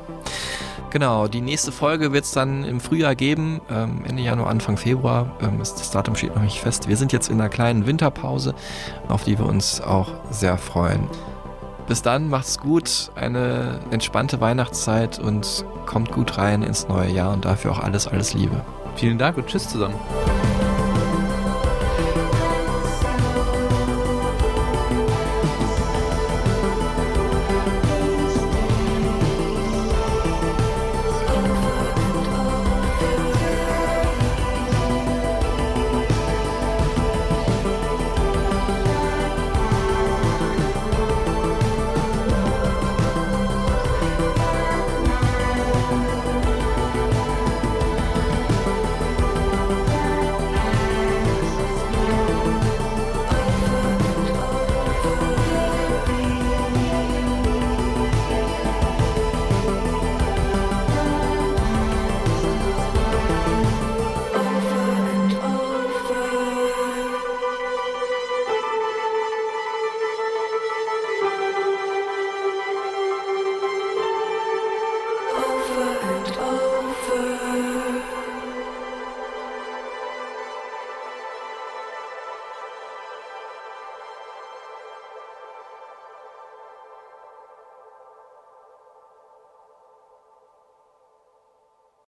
Genau, die nächste Folge wird es dann im Frühjahr geben, ähm, Ende Januar, Anfang Februar. Ähm, das Datum steht noch nicht fest. Wir sind jetzt in einer kleinen Winterpause, auf die wir uns auch sehr freuen. Bis dann, macht's gut, eine entspannte Weihnachtszeit und kommt gut rein ins neue Jahr und dafür auch alles, alles Liebe. Vielen Dank und tschüss zusammen.